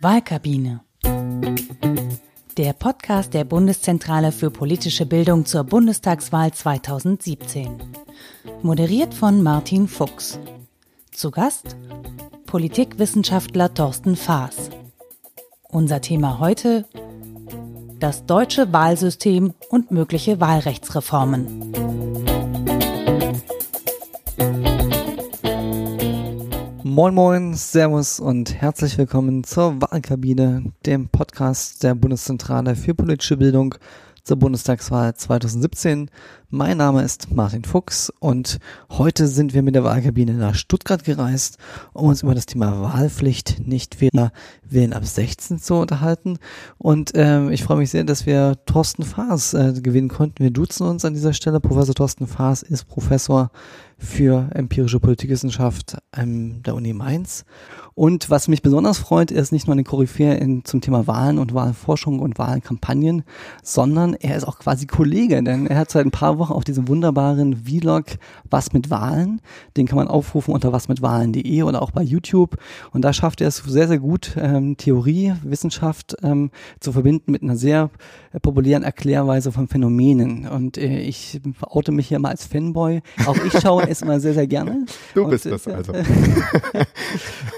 Wahlkabine. Der Podcast der Bundeszentrale für politische Bildung zur Bundestagswahl 2017. Moderiert von Martin Fuchs. Zu Gast Politikwissenschaftler Thorsten Faas. Unser Thema heute das deutsche Wahlsystem und mögliche Wahlrechtsreformen. Moin Moin, Servus und herzlich willkommen zur Wahlkabine, dem Podcast der Bundeszentrale für politische Bildung zur Bundestagswahl 2017. Mein Name ist Martin Fuchs und heute sind wir mit der Wahlkabine nach Stuttgart gereist, um uns über das Thema Wahlpflicht nicht wähler wählen ab 16 zu unterhalten. Und ähm, ich freue mich sehr, dass wir Thorsten Faas äh, gewinnen konnten. Wir duzen uns an dieser Stelle. Professor Thorsten Faas ist Professor für empirische Politikwissenschaft ähm, der Uni Mainz. Und was mich besonders freut, er ist nicht nur eine Koryphäe in, zum Thema Wahlen und Wahlforschung und Wahlkampagnen, sondern er ist auch quasi Kollege, denn er hat seit ein paar Wochen auf diesem wunderbaren Vlog Was mit Wahlen. Den kann man aufrufen unter wasmitwahlen.de oder auch bei YouTube. Und da schafft er es sehr, sehr gut, ähm, Theorie, Wissenschaft ähm, zu verbinden mit einer sehr äh, populären Erklärweise von Phänomenen. Und äh, ich oute mich hier mal als Fanboy. Auch ich schaue es immer sehr, sehr gerne. Du bist und, das also.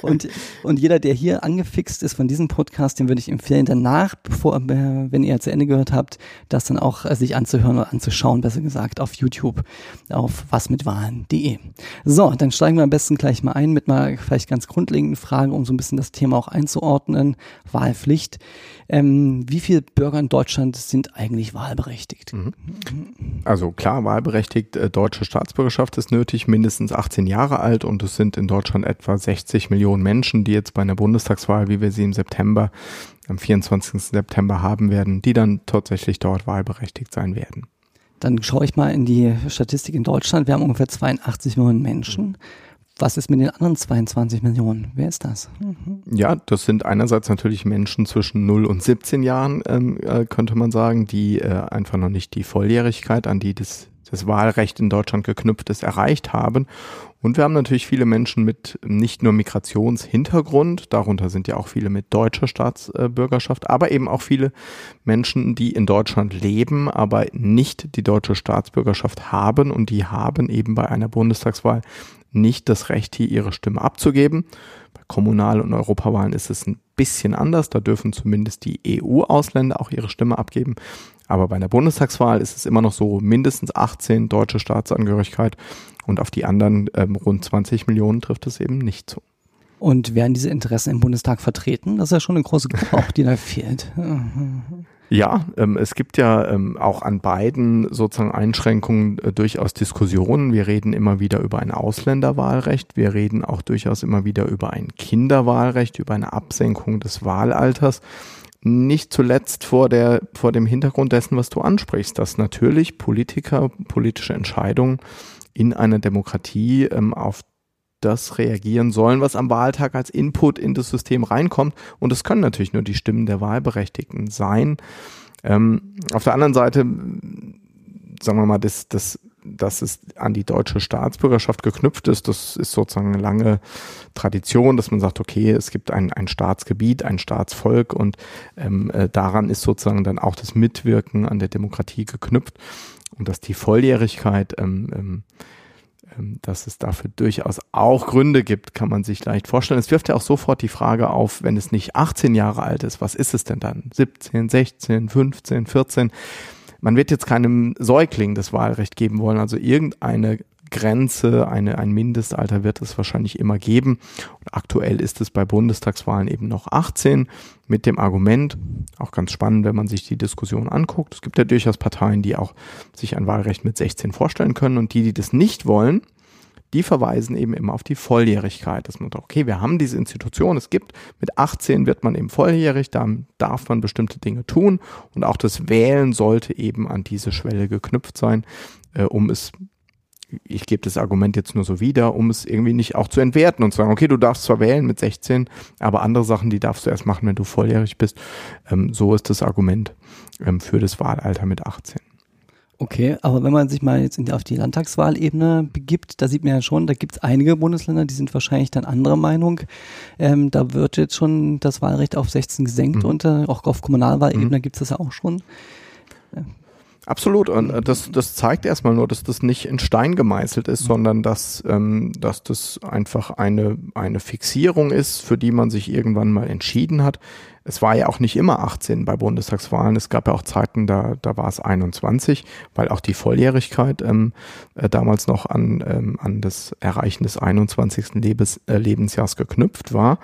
und, und jeder, der hier angefixt ist von diesem Podcast, den würde ich empfehlen, danach, bevor, wenn ihr zu Ende gehört habt, das dann auch äh, sich anzuhören oder anzuschauen, besser gesagt, auf YouTube, auf wasmitwahlen.de. So, dann steigen wir am besten gleich mal ein mit mal vielleicht ganz grundlegenden Fragen, um so ein bisschen das Thema auch einzuordnen. Wahlpflicht. Ähm, wie viele Bürger in Deutschland sind eigentlich wahlberechtigt? Mhm. Also klar, wahlberechtigt, äh, deutsche Staatsbürgerschaft ist nötig, mindestens 18 Jahre alt und es sind in Deutschland etwa 60 Millionen Menschen, die jetzt bei einer Bundestagswahl, wie wir sie im September, am 24. September haben werden, die dann tatsächlich dort wahlberechtigt sein werden. Dann schaue ich mal in die Statistik in Deutschland. Wir haben ungefähr 82 Millionen Menschen. Was ist mit den anderen 22 Millionen? Wer ist das? Mhm. Ja, das sind einerseits natürlich Menschen zwischen 0 und 17 Jahren, ähm, äh, könnte man sagen, die äh, einfach noch nicht die Volljährigkeit, an die das, das Wahlrecht in Deutschland geknüpft ist, erreicht haben. Und wir haben natürlich viele Menschen mit nicht nur Migrationshintergrund, darunter sind ja auch viele mit deutscher Staatsbürgerschaft, aber eben auch viele Menschen, die in Deutschland leben, aber nicht die deutsche Staatsbürgerschaft haben und die haben eben bei einer Bundestagswahl nicht das Recht, hier ihre Stimme abzugeben. Kommunal- und Europawahlen ist es ein bisschen anders. Da dürfen zumindest die EU-Ausländer auch ihre Stimme abgeben. Aber bei einer Bundestagswahl ist es immer noch so mindestens 18 deutsche Staatsangehörigkeit und auf die anderen ähm, rund 20 Millionen trifft es eben nicht zu. Und werden diese Interessen im Bundestag vertreten? Das ist ja schon eine große Gruppe, auch die da fehlt. Ja, ähm, es gibt ja ähm, auch an beiden sozusagen Einschränkungen äh, durchaus Diskussionen. Wir reden immer wieder über ein Ausländerwahlrecht. Wir reden auch durchaus immer wieder über ein Kinderwahlrecht, über eine Absenkung des Wahlalters. Nicht zuletzt vor der, vor dem Hintergrund dessen, was du ansprichst, dass natürlich Politiker politische Entscheidungen in einer Demokratie ähm, auf das reagieren sollen, was am Wahltag als Input in das System reinkommt. Und es können natürlich nur die Stimmen der Wahlberechtigten sein. Ähm, auf der anderen Seite, sagen wir mal, das, das, dass es an die deutsche Staatsbürgerschaft geknüpft ist, das ist sozusagen eine lange Tradition, dass man sagt, okay, es gibt ein, ein Staatsgebiet, ein Staatsvolk und ähm, äh, daran ist sozusagen dann auch das Mitwirken an der Demokratie geknüpft und dass die Volljährigkeit ähm, ähm, dass es dafür durchaus auch Gründe gibt, kann man sich leicht vorstellen. Es wirft ja auch sofort die Frage auf, wenn es nicht 18 Jahre alt ist, was ist es denn dann? 17, 16, 15, 14? Man wird jetzt keinem Säugling das Wahlrecht geben wollen, also irgendeine Grenze, eine, ein Mindestalter wird es wahrscheinlich immer geben. Und aktuell ist es bei Bundestagswahlen eben noch 18 mit dem Argument, auch ganz spannend, wenn man sich die Diskussion anguckt. Es gibt ja durchaus Parteien, die auch sich ein Wahlrecht mit 16 vorstellen können und die, die das nicht wollen, die verweisen eben immer auf die Volljährigkeit. Dass man sagt, okay, wir haben diese Institution, es gibt, mit 18 wird man eben volljährig, dann darf man bestimmte Dinge tun und auch das Wählen sollte eben an diese Schwelle geknüpft sein, äh, um es ich gebe das Argument jetzt nur so wieder, um es irgendwie nicht auch zu entwerten und zu sagen, okay, du darfst zwar wählen mit 16, aber andere Sachen, die darfst du erst machen, wenn du volljährig bist. Ähm, so ist das Argument ähm, für das Wahlalter mit 18. Okay, aber wenn man sich mal jetzt in, auf die Landtagswahlebene begibt, da sieht man ja schon, da gibt es einige Bundesländer, die sind wahrscheinlich dann anderer Meinung. Ähm, da wird jetzt schon das Wahlrecht auf 16 gesenkt mhm. und äh, auch auf Kommunalwahlebene mhm. gibt es das ja auch schon. Absolut. Und äh, das, das zeigt erstmal nur, dass das nicht in Stein gemeißelt ist, mhm. sondern dass, ähm, dass das einfach eine, eine Fixierung ist, für die man sich irgendwann mal entschieden hat. Es war ja auch nicht immer 18 bei Bundestagswahlen. Es gab ja auch Zeiten, da, da war es 21, weil auch die Volljährigkeit ähm, äh, damals noch an, ähm, an das Erreichen des 21. Lebens, äh, Lebensjahrs geknüpft war.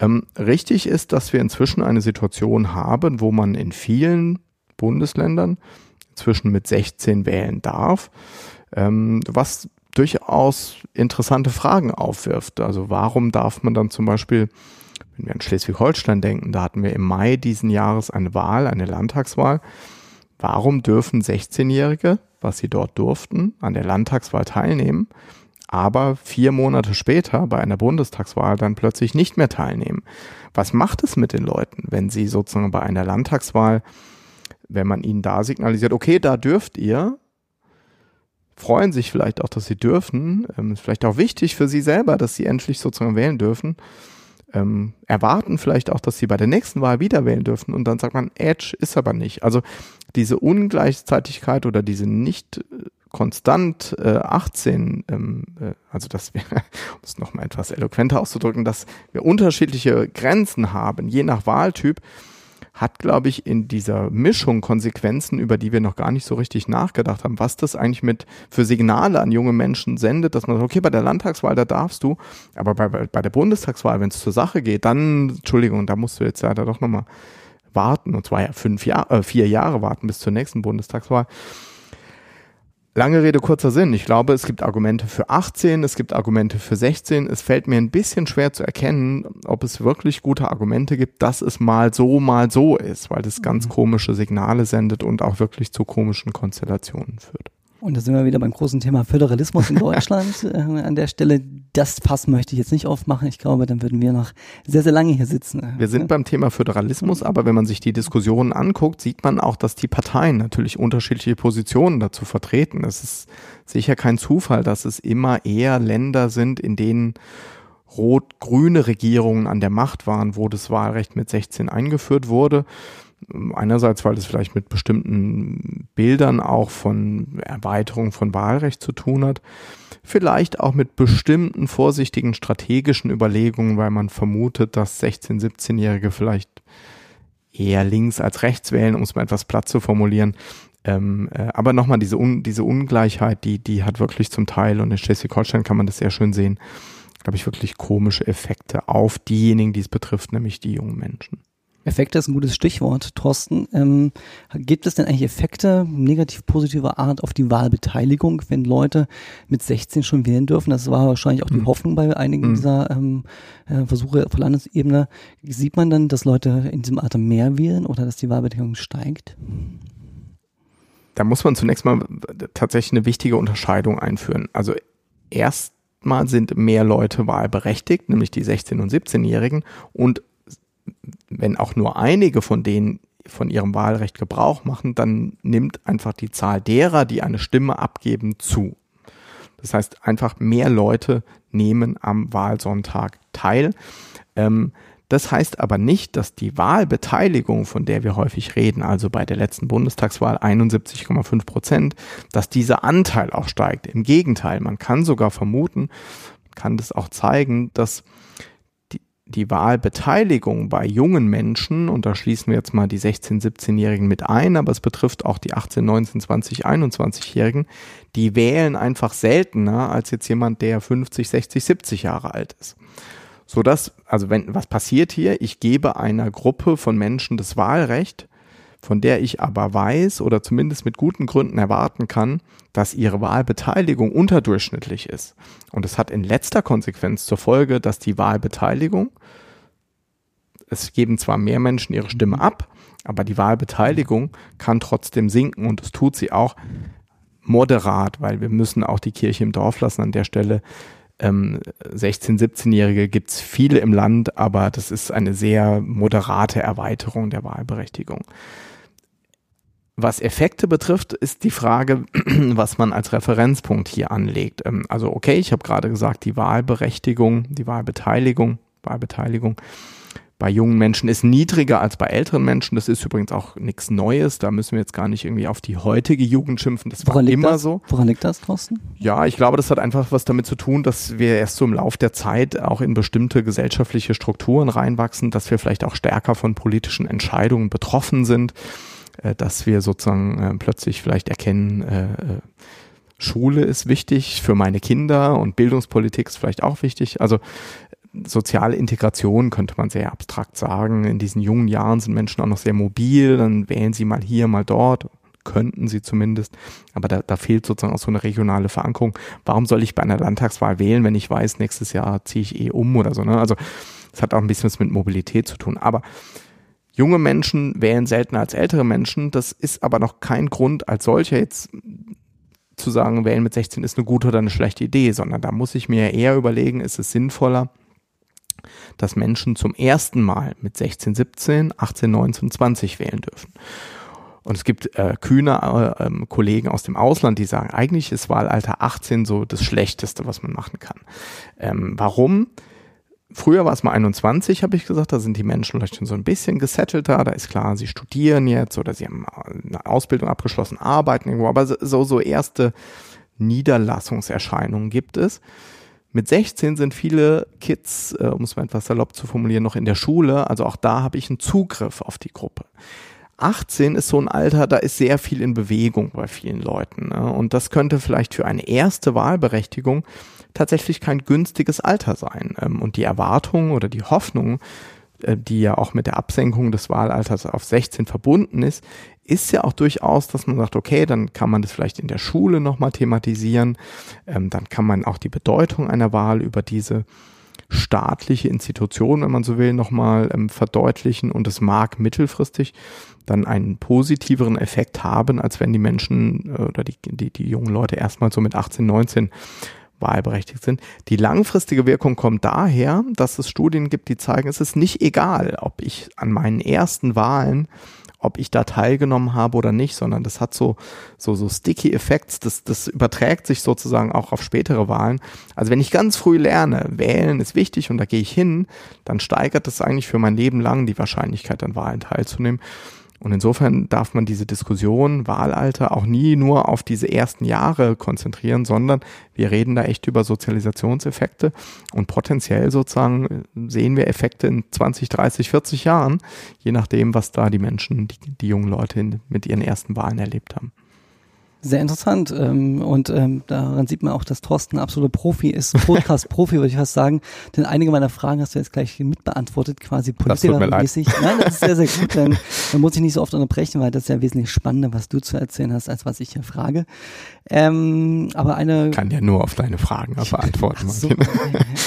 Ähm, richtig ist, dass wir inzwischen eine Situation haben, wo man in vielen Bundesländern inzwischen mit 16 wählen darf, ähm, was durchaus interessante Fragen aufwirft. Also warum darf man dann zum Beispiel wenn wir an Schleswig-Holstein denken, da hatten wir im Mai diesen Jahres eine Wahl, eine Landtagswahl. Warum dürfen 16-Jährige, was sie dort durften, an der Landtagswahl teilnehmen, aber vier Monate später bei einer Bundestagswahl dann plötzlich nicht mehr teilnehmen? Was macht es mit den Leuten, wenn sie sozusagen bei einer Landtagswahl, wenn man ihnen da signalisiert, okay, da dürft ihr, freuen sich vielleicht auch, dass sie dürfen, ähm, ist vielleicht auch wichtig für sie selber, dass sie endlich sozusagen wählen dürfen ähm, erwarten vielleicht auch, dass sie bei der nächsten Wahl wieder wählen dürfen und dann sagt man, Edge ist aber nicht. Also diese Ungleichzeitigkeit oder diese nicht äh, konstant äh, 18, ähm, äh, also dass wir, um es nochmal etwas eloquenter auszudrücken, dass wir unterschiedliche Grenzen haben, je nach Wahltyp, hat, glaube ich, in dieser Mischung Konsequenzen, über die wir noch gar nicht so richtig nachgedacht haben, was das eigentlich mit für Signale an junge Menschen sendet, dass man sagt, okay, bei der Landtagswahl, da darfst du, aber bei, bei der Bundestagswahl, wenn es zur Sache geht, dann, Entschuldigung, da musst du jetzt leider doch nochmal warten, und zwar ja fünf Jahre, äh, vier Jahre warten bis zur nächsten Bundestagswahl. Lange Rede, kurzer Sinn. Ich glaube, es gibt Argumente für 18, es gibt Argumente für 16. Es fällt mir ein bisschen schwer zu erkennen, ob es wirklich gute Argumente gibt, dass es mal so, mal so ist, weil das ganz mhm. komische Signale sendet und auch wirklich zu komischen Konstellationen führt. Und da sind wir wieder beim großen Thema Föderalismus in Deutschland. äh, an der Stelle, das Fass möchte ich jetzt nicht aufmachen. Ich glaube, dann würden wir noch sehr, sehr lange hier sitzen. Wir sind beim Thema Föderalismus, aber wenn man sich die Diskussionen anguckt, sieht man auch, dass die Parteien natürlich unterschiedliche Positionen dazu vertreten. Es ist sicher kein Zufall, dass es immer eher Länder sind, in denen rot-grüne Regierungen an der Macht waren, wo das Wahlrecht mit 16 eingeführt wurde. Einerseits, weil es vielleicht mit bestimmten Bildern auch von Erweiterung von Wahlrecht zu tun hat. Vielleicht auch mit bestimmten vorsichtigen strategischen Überlegungen, weil man vermutet, dass 16-, 17-Jährige vielleicht eher links als rechts wählen, um es mal etwas platt zu formulieren. Ähm, äh, aber nochmal, diese, Un diese Ungleichheit, die, die hat wirklich zum Teil, und in Schleswig-Holstein kann man das sehr schön sehen, glaube ich, wirklich komische Effekte auf diejenigen, die es betrifft, nämlich die jungen Menschen. Effekte ist ein gutes Stichwort, Thorsten. Ähm, gibt es denn eigentlich Effekte negativ positiver Art auf die Wahlbeteiligung, wenn Leute mit 16 schon wählen dürfen? Das war wahrscheinlich auch die mhm. Hoffnung bei einigen mhm. dieser ähm, äh, Versuche auf Landesebene. Sieht man dann, dass Leute in diesem Alter mehr wählen oder dass die Wahlbeteiligung steigt? Da muss man zunächst mal tatsächlich eine wichtige Unterscheidung einführen. Also erstmal sind mehr Leute wahlberechtigt, nämlich die 16- und 17-Jährigen und wenn auch nur einige von denen von ihrem Wahlrecht Gebrauch machen, dann nimmt einfach die Zahl derer, die eine Stimme abgeben, zu. Das heißt, einfach mehr Leute nehmen am Wahlsonntag teil. Ähm, das heißt aber nicht, dass die Wahlbeteiligung, von der wir häufig reden, also bei der letzten Bundestagswahl 71,5 Prozent, dass dieser Anteil auch steigt. Im Gegenteil, man kann sogar vermuten, kann das auch zeigen, dass die Wahlbeteiligung bei jungen Menschen, und da schließen wir jetzt mal die 16-, 17-Jährigen mit ein, aber es betrifft auch die 18-, 19-, 20-, 21-Jährigen, die wählen einfach seltener als jetzt jemand, der 50, 60, 70 Jahre alt ist. So dass, also wenn, was passiert hier? Ich gebe einer Gruppe von Menschen das Wahlrecht, von der ich aber weiß oder zumindest mit guten Gründen erwarten kann, dass ihre Wahlbeteiligung unterdurchschnittlich ist. Und es hat in letzter Konsequenz zur Folge, dass die Wahlbeteiligung, es geben zwar mehr Menschen ihre Stimme ab, aber die Wahlbeteiligung kann trotzdem sinken und es tut sie auch moderat, weil wir müssen auch die Kirche im Dorf lassen an der Stelle. Ähm, 16-, 17-Jährige gibt es viele im Land, aber das ist eine sehr moderate Erweiterung der Wahlberechtigung Was Effekte betrifft, ist die Frage, was man als Referenzpunkt hier anlegt. Ähm, also okay, ich habe gerade gesagt, die Wahlberechtigung, die Wahlbeteiligung, Wahlbeteiligung bei jungen Menschen ist niedriger als bei älteren Menschen. Das ist übrigens auch nichts Neues. Da müssen wir jetzt gar nicht irgendwie auf die heutige Jugend schimpfen. Das Woran war immer das? so. Woran liegt das, Thorsten? Ja, ich glaube, das hat einfach was damit zu tun, dass wir erst so im Lauf der Zeit auch in bestimmte gesellschaftliche Strukturen reinwachsen, dass wir vielleicht auch stärker von politischen Entscheidungen betroffen sind, äh, dass wir sozusagen äh, plötzlich vielleicht erkennen, äh, Schule ist wichtig für meine Kinder und Bildungspolitik ist vielleicht auch wichtig. Also soziale Integration könnte man sehr abstrakt sagen. In diesen jungen Jahren sind Menschen auch noch sehr mobil, dann wählen sie mal hier, mal dort, könnten sie zumindest, aber da, da fehlt sozusagen auch so eine regionale Verankerung. Warum soll ich bei einer Landtagswahl wählen, wenn ich weiß, nächstes Jahr ziehe ich eh um oder so. Ne? Also es hat auch ein bisschen was mit Mobilität zu tun. Aber junge Menschen wählen seltener als ältere Menschen. Das ist aber noch kein Grund als solcher jetzt zu sagen, wählen mit 16 ist eine gute oder eine schlechte Idee, sondern da muss ich mir eher überlegen, ist es sinnvoller, dass Menschen zum ersten Mal mit 16, 17, 18, 19, 20 wählen dürfen. Und es gibt äh, kühne äh, ähm, Kollegen aus dem Ausland, die sagen, eigentlich ist Wahlalter 18 so das Schlechteste, was man machen kann. Ähm, warum? Früher war es mal 21, habe ich gesagt, da sind die Menschen vielleicht schon so ein bisschen gesettelter, da ist klar, sie studieren jetzt oder sie haben eine Ausbildung abgeschlossen, arbeiten irgendwo, aber so, so erste Niederlassungserscheinungen gibt es. Mit 16 sind viele Kids, äh, um es mal etwas salopp zu formulieren, noch in der Schule. Also auch da habe ich einen Zugriff auf die Gruppe. 18 ist so ein Alter, da ist sehr viel in Bewegung bei vielen Leuten. Ne? Und das könnte vielleicht für eine erste Wahlberechtigung tatsächlich kein günstiges Alter sein. Ähm, und die Erwartung oder die Hoffnung, äh, die ja auch mit der Absenkung des Wahlalters auf 16 verbunden ist, ist ja auch durchaus, dass man sagt, okay, dann kann man das vielleicht in der Schule nochmal thematisieren, ähm, dann kann man auch die Bedeutung einer Wahl über diese staatliche Institution, wenn man so will, nochmal ähm, verdeutlichen und es mag mittelfristig dann einen positiveren Effekt haben, als wenn die Menschen äh, oder die, die, die jungen Leute erstmal so mit 18, 19 wahlberechtigt sind. Die langfristige Wirkung kommt daher, dass es Studien gibt, die zeigen, es ist nicht egal, ob ich an meinen ersten Wahlen ob ich da teilgenommen habe oder nicht, sondern das hat so, so, so sticky Effects, das, das überträgt sich sozusagen auch auf spätere Wahlen. Also wenn ich ganz früh lerne, wählen ist wichtig und da gehe ich hin, dann steigert das eigentlich für mein Leben lang die Wahrscheinlichkeit, an Wahlen teilzunehmen. Und insofern darf man diese Diskussion Wahlalter auch nie nur auf diese ersten Jahre konzentrieren, sondern wir reden da echt über Sozialisationseffekte und potenziell sozusagen sehen wir Effekte in 20, 30, 40 Jahren, je nachdem, was da die Menschen, die, die jungen Leute mit ihren ersten Wahlen erlebt haben. Sehr interessant. Ähm, und ähm, daran sieht man auch, dass Thorsten ein absoluter Profi ist, Podcast-Profi, würde ich fast sagen. Denn einige meiner Fragen hast du jetzt gleich mitbeantwortet, quasi politikermäßig. Nein, das ist sehr, sehr gut. Dann, dann muss ich nicht so oft unterbrechen, weil das ist ja wesentlich spannender, was du zu erzählen hast, als was ich hier frage. Ähm, aber eine. Kann ja nur auf deine Fragen beantworten. So, okay,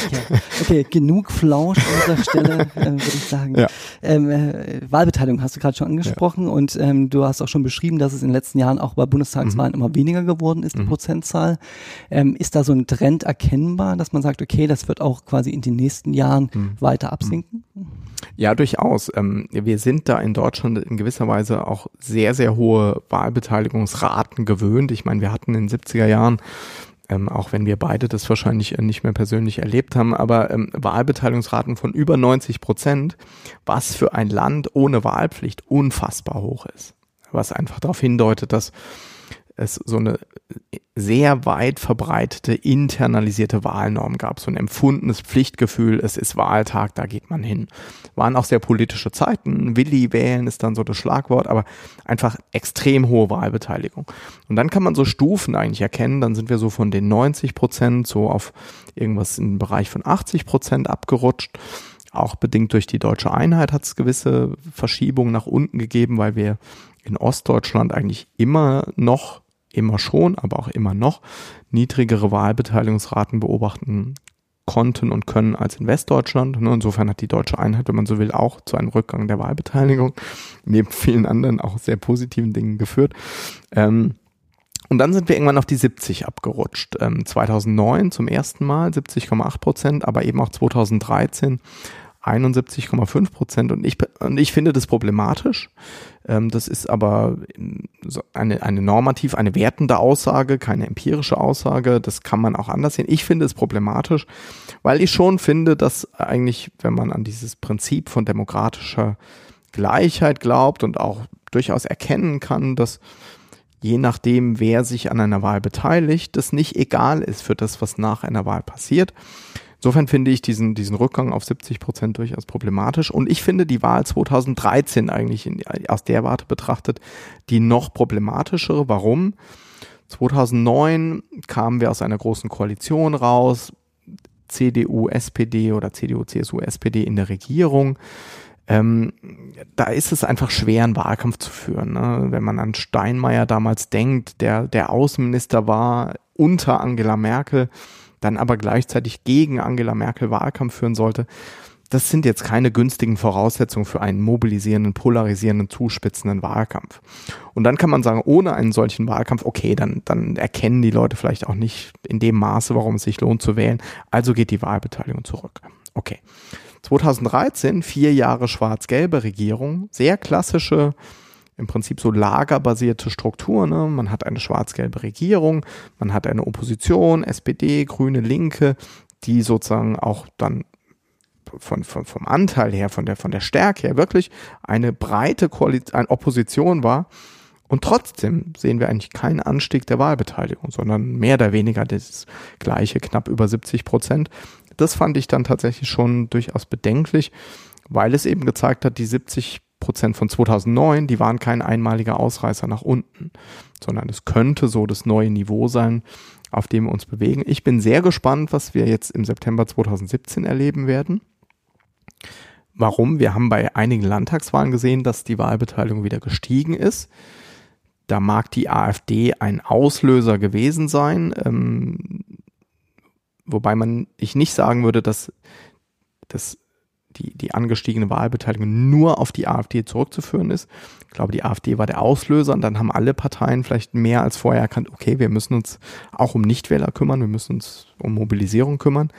okay. okay, genug Flausch an dieser Stelle, äh, würde ich sagen. Ja. Ähm, äh, Wahlbeteiligung hast du gerade schon angesprochen ja. und ähm, du hast auch schon beschrieben, dass es in den letzten Jahren auch bei Bundestagswahlen mhm. Immer weniger geworden ist, die mhm. Prozentzahl. Ähm, ist da so ein Trend erkennbar, dass man sagt, okay, das wird auch quasi in den nächsten Jahren mhm. weiter absinken? Ja, durchaus. Ähm, wir sind da in Deutschland in gewisser Weise auch sehr, sehr hohe Wahlbeteiligungsraten gewöhnt. Ich meine, wir hatten in den 70er Jahren ähm, auch wenn wir beide das wahrscheinlich nicht mehr persönlich erlebt haben, aber ähm, Wahlbeteiligungsraten von über 90 Prozent, was für ein Land ohne Wahlpflicht unfassbar hoch ist. Was einfach darauf hindeutet, dass es so eine sehr weit verbreitete internalisierte Wahlnorm gab, so ein empfundenes Pflichtgefühl, es ist Wahltag, da geht man hin. Waren auch sehr politische Zeiten, Willi wählen ist dann so das Schlagwort, aber einfach extrem hohe Wahlbeteiligung. Und dann kann man so Stufen eigentlich erkennen, dann sind wir so von den 90 Prozent so auf irgendwas im Bereich von 80 Prozent abgerutscht. Auch bedingt durch die deutsche Einheit hat es gewisse Verschiebungen nach unten gegeben, weil wir in Ostdeutschland eigentlich immer noch immer schon, aber auch immer noch niedrigere Wahlbeteiligungsraten beobachten konnten und können als in Westdeutschland. Ne, insofern hat die deutsche Einheit, wenn man so will, auch zu einem Rückgang der Wahlbeteiligung neben vielen anderen auch sehr positiven Dingen geführt. Ähm, und dann sind wir irgendwann auf die 70 abgerutscht. 2009 ähm, zum ersten Mal 70,8 Prozent, aber eben auch 2013 71,5 Prozent. Und ich, und ich finde das problematisch. Ähm, das ist aber eine, eine normativ, eine wertende Aussage, keine empirische Aussage. Das kann man auch anders sehen. Ich finde es problematisch, weil ich schon finde, dass eigentlich, wenn man an dieses Prinzip von demokratischer Gleichheit glaubt und auch durchaus erkennen kann, dass je nachdem, wer sich an einer Wahl beteiligt, das nicht egal ist für das, was nach einer Wahl passiert. Insofern finde ich diesen, diesen Rückgang auf 70 Prozent durchaus problematisch. Und ich finde die Wahl 2013 eigentlich in, aus der Warte betrachtet die noch problematischere. Warum? 2009 kamen wir aus einer großen Koalition raus, CDU, SPD oder CDU, CSU, SPD in der Regierung. Ähm, da ist es einfach schwer, einen Wahlkampf zu führen. Ne? Wenn man an Steinmeier damals denkt, der der Außenminister war unter Angela Merkel, dann aber gleichzeitig gegen Angela Merkel Wahlkampf führen sollte, das sind jetzt keine günstigen Voraussetzungen für einen mobilisierenden, polarisierenden, zuspitzenden Wahlkampf. Und dann kann man sagen, ohne einen solchen Wahlkampf, okay, dann, dann erkennen die Leute vielleicht auch nicht in dem Maße, warum es sich lohnt zu wählen. Also geht die Wahlbeteiligung zurück. Okay. 2013, vier Jahre schwarz-gelbe Regierung, sehr klassische im Prinzip so lagerbasierte Struktur. Ne? Man hat eine schwarz-gelbe Regierung, man hat eine Opposition, SPD, Grüne, Linke, die sozusagen auch dann von, von, vom Anteil her, von der, von der Stärke her wirklich eine breite Koalition, eine Opposition war. Und trotzdem sehen wir eigentlich keinen Anstieg der Wahlbeteiligung, sondern mehr oder weniger das gleiche, knapp über 70 Prozent. Das fand ich dann tatsächlich schon durchaus bedenklich, weil es eben gezeigt hat, die 70 Prozent von 2009, die waren kein einmaliger Ausreißer nach unten, sondern es könnte so das neue Niveau sein, auf dem wir uns bewegen. Ich bin sehr gespannt, was wir jetzt im September 2017 erleben werden. Warum? Wir haben bei einigen Landtagswahlen gesehen, dass die Wahlbeteiligung wieder gestiegen ist. Da mag die AfD ein Auslöser gewesen sein, ähm, wobei man ich nicht sagen würde, dass das die, die angestiegene Wahlbeteiligung nur auf die AfD zurückzuführen ist. Ich glaube, die AfD war der Auslöser und dann haben alle Parteien vielleicht mehr als vorher erkannt, okay, wir müssen uns auch um Nichtwähler kümmern, wir müssen uns um Mobilisierung kümmern.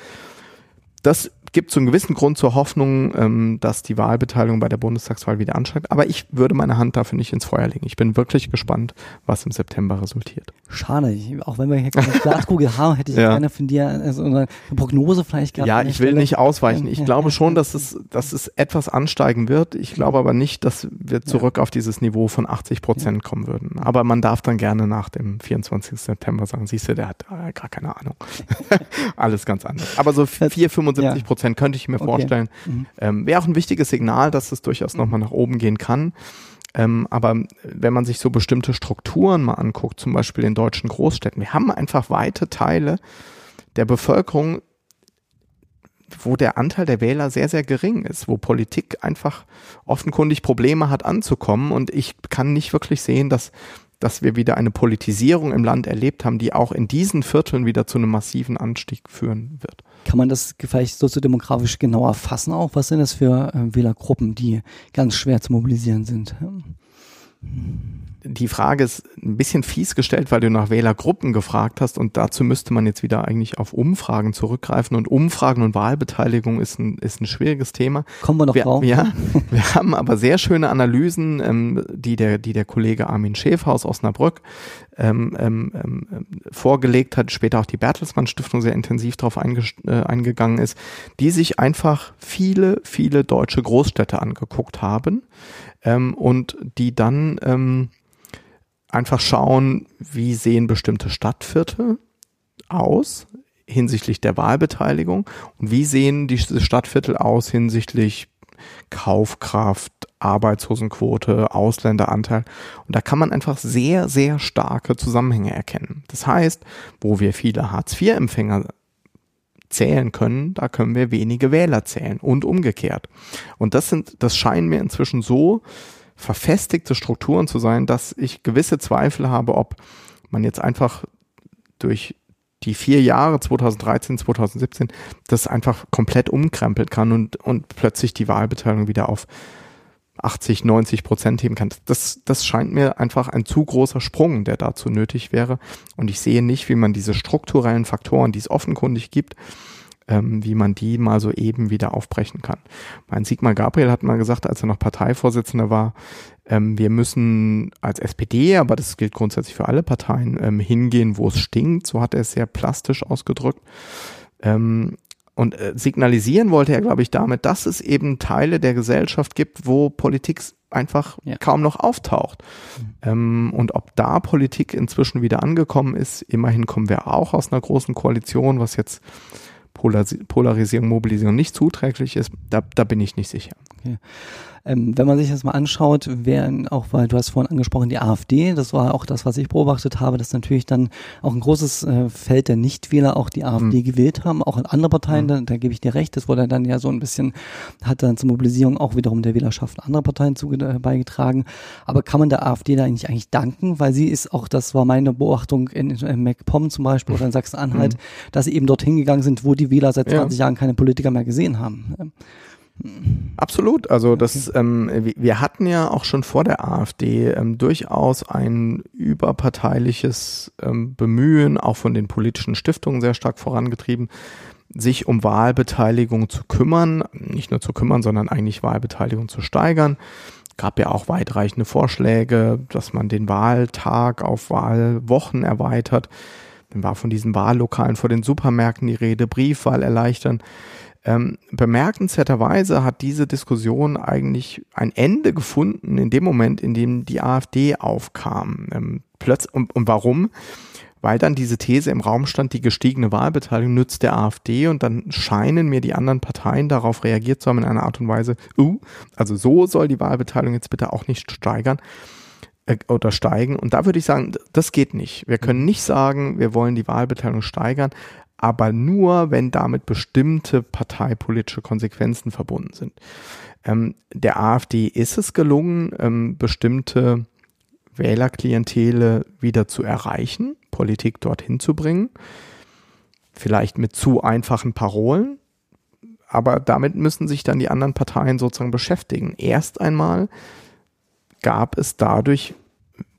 Das gibt so einen gewissen Grund zur Hoffnung, ähm, dass die Wahlbeteiligung bei der Bundestagswahl wieder ansteigt. Aber ich würde meine Hand dafür nicht ins Feuer legen. Ich bin wirklich gespannt, was im September resultiert. Schade, ich, auch wenn wir hier keine Glaskugel haben, hätte ich ja. gerne von dir also eine Prognose vielleicht gehabt. Ja, ich will Stelle. nicht ausweichen. Ich ja, glaube ja, schon, dass es, dass es etwas ansteigen wird. Ich glaube aber nicht, dass wir zurück auf dieses Niveau von 80 Prozent kommen würden. Aber man darf dann gerne nach dem 24. September sagen, siehst du, der hat äh, gar keine Ahnung. Alles ganz anders. Aber so 4, 75 Prozent Prozent könnte ich mir okay. vorstellen. Mhm. Ähm, Wäre auch ein wichtiges Signal, dass es durchaus mhm. nochmal nach oben gehen kann. Ähm, aber wenn man sich so bestimmte Strukturen mal anguckt, zum Beispiel in deutschen Großstädten, wir haben einfach weite Teile der Bevölkerung, wo der Anteil der Wähler sehr, sehr gering ist, wo Politik einfach offenkundig Probleme hat anzukommen. Und ich kann nicht wirklich sehen, dass, dass wir wieder eine Politisierung im Land erlebt haben, die auch in diesen Vierteln wieder zu einem massiven Anstieg führen wird. Kann man das vielleicht soziodemografisch genauer fassen auch? Was sind das für äh, Wählergruppen, die ganz schwer zu mobilisieren sind? Die Frage ist ein bisschen fies gestellt, weil du nach Wählergruppen gefragt hast und dazu müsste man jetzt wieder eigentlich auf Umfragen zurückgreifen und Umfragen und Wahlbeteiligung ist ein, ist ein schwieriges Thema. Kommen wir noch wir, drauf. Ja, wir haben aber sehr schöne Analysen, ähm, die der, die der Kollege Armin Schäfer aus Osnabrück ähm, ähm, ähm, vorgelegt hat, später auch die Bertelsmann Stiftung sehr intensiv darauf äh, eingegangen ist, die sich einfach viele, viele deutsche Großstädte angeguckt haben ähm, und die dann ähm, einfach schauen, wie sehen bestimmte Stadtviertel aus hinsichtlich der Wahlbeteiligung und wie sehen diese Stadtviertel aus hinsichtlich Kaufkraft, Arbeitslosenquote, Ausländeranteil. Und da kann man einfach sehr, sehr starke Zusammenhänge erkennen. Das heißt, wo wir viele Hartz-IV-Empfänger zählen können, da können wir wenige Wähler zählen und umgekehrt. Und das sind, das scheinen mir inzwischen so verfestigte Strukturen zu sein, dass ich gewisse Zweifel habe, ob man jetzt einfach durch die vier Jahre 2013, 2017 das einfach komplett umkrempelt kann und, und plötzlich die Wahlbeteiligung wieder auf 80, 90 Prozent heben kann. Das, das scheint mir einfach ein zu großer Sprung, der dazu nötig wäre. Und ich sehe nicht, wie man diese strukturellen Faktoren, die es offenkundig gibt, ähm, wie man die mal so eben wieder aufbrechen kann. Mein Sigmar Gabriel hat mal gesagt, als er noch Parteivorsitzender war, ähm, wir müssen als SPD, aber das gilt grundsätzlich für alle Parteien, ähm, hingehen, wo es stinkt. So hat er es sehr plastisch ausgedrückt. Ähm, und äh, signalisieren wollte er, glaube ich, damit, dass es eben Teile der Gesellschaft gibt, wo Politik einfach ja. kaum noch auftaucht. Mhm. Ähm, und ob da Politik inzwischen wieder angekommen ist, immerhin kommen wir auch aus einer großen Koalition, was jetzt Polarisierung, Mobilisierung nicht zuträglich ist, da, da bin ich nicht sicher. Okay. Ähm, wenn man sich das mal anschaut, wer auch, weil du hast vorhin angesprochen, die AfD, das war auch das, was ich beobachtet habe, dass natürlich dann auch ein großes äh, Feld der Nichtwähler auch die AfD mhm. gewählt haben, auch in andere Parteien, mhm. da, da gebe ich dir recht, das wurde dann ja so ein bisschen, hat dann zur Mobilisierung auch wiederum der Wählerschaft anderer Parteien zu, äh, beigetragen. Aber kann man der AfD da eigentlich eigentlich danken, weil sie ist auch, das war meine Beobachtung in, in MacPom zum Beispiel oder in Sachsen-Anhalt, mhm. dass sie eben dorthin gegangen sind, wo die Wähler seit 20 ja. Jahren keine Politiker mehr gesehen haben. Absolut. Also das, ähm, wir hatten ja auch schon vor der AfD ähm, durchaus ein überparteiliches ähm, Bemühen, auch von den politischen Stiftungen sehr stark vorangetrieben, sich um Wahlbeteiligung zu kümmern, nicht nur zu kümmern, sondern eigentlich Wahlbeteiligung zu steigern. Gab ja auch weitreichende Vorschläge, dass man den Wahltag auf Wahlwochen erweitert. Dann war von diesen Wahllokalen vor den Supermärkten die Rede, Briefwahl erleichtern. Ähm, bemerkenswerterweise hat diese Diskussion eigentlich ein Ende gefunden in dem Moment, in dem die AfD aufkam. Ähm, plötzlich, und, und warum? Weil dann diese These im Raum stand, die gestiegene Wahlbeteiligung nützt der AfD und dann scheinen mir die anderen Parteien darauf reagiert zu haben in einer Art und Weise, uh, also so soll die Wahlbeteiligung jetzt bitte auch nicht steigern äh, oder steigen. Und da würde ich sagen, das geht nicht. Wir können nicht sagen, wir wollen die Wahlbeteiligung steigern, aber nur, wenn damit bestimmte parteipolitische Konsequenzen verbunden sind. Ähm, der AfD ist es gelungen, ähm, bestimmte Wählerklientele wieder zu erreichen, Politik dorthin zu bringen, vielleicht mit zu einfachen Parolen, aber damit müssen sich dann die anderen Parteien sozusagen beschäftigen. Erst einmal gab es dadurch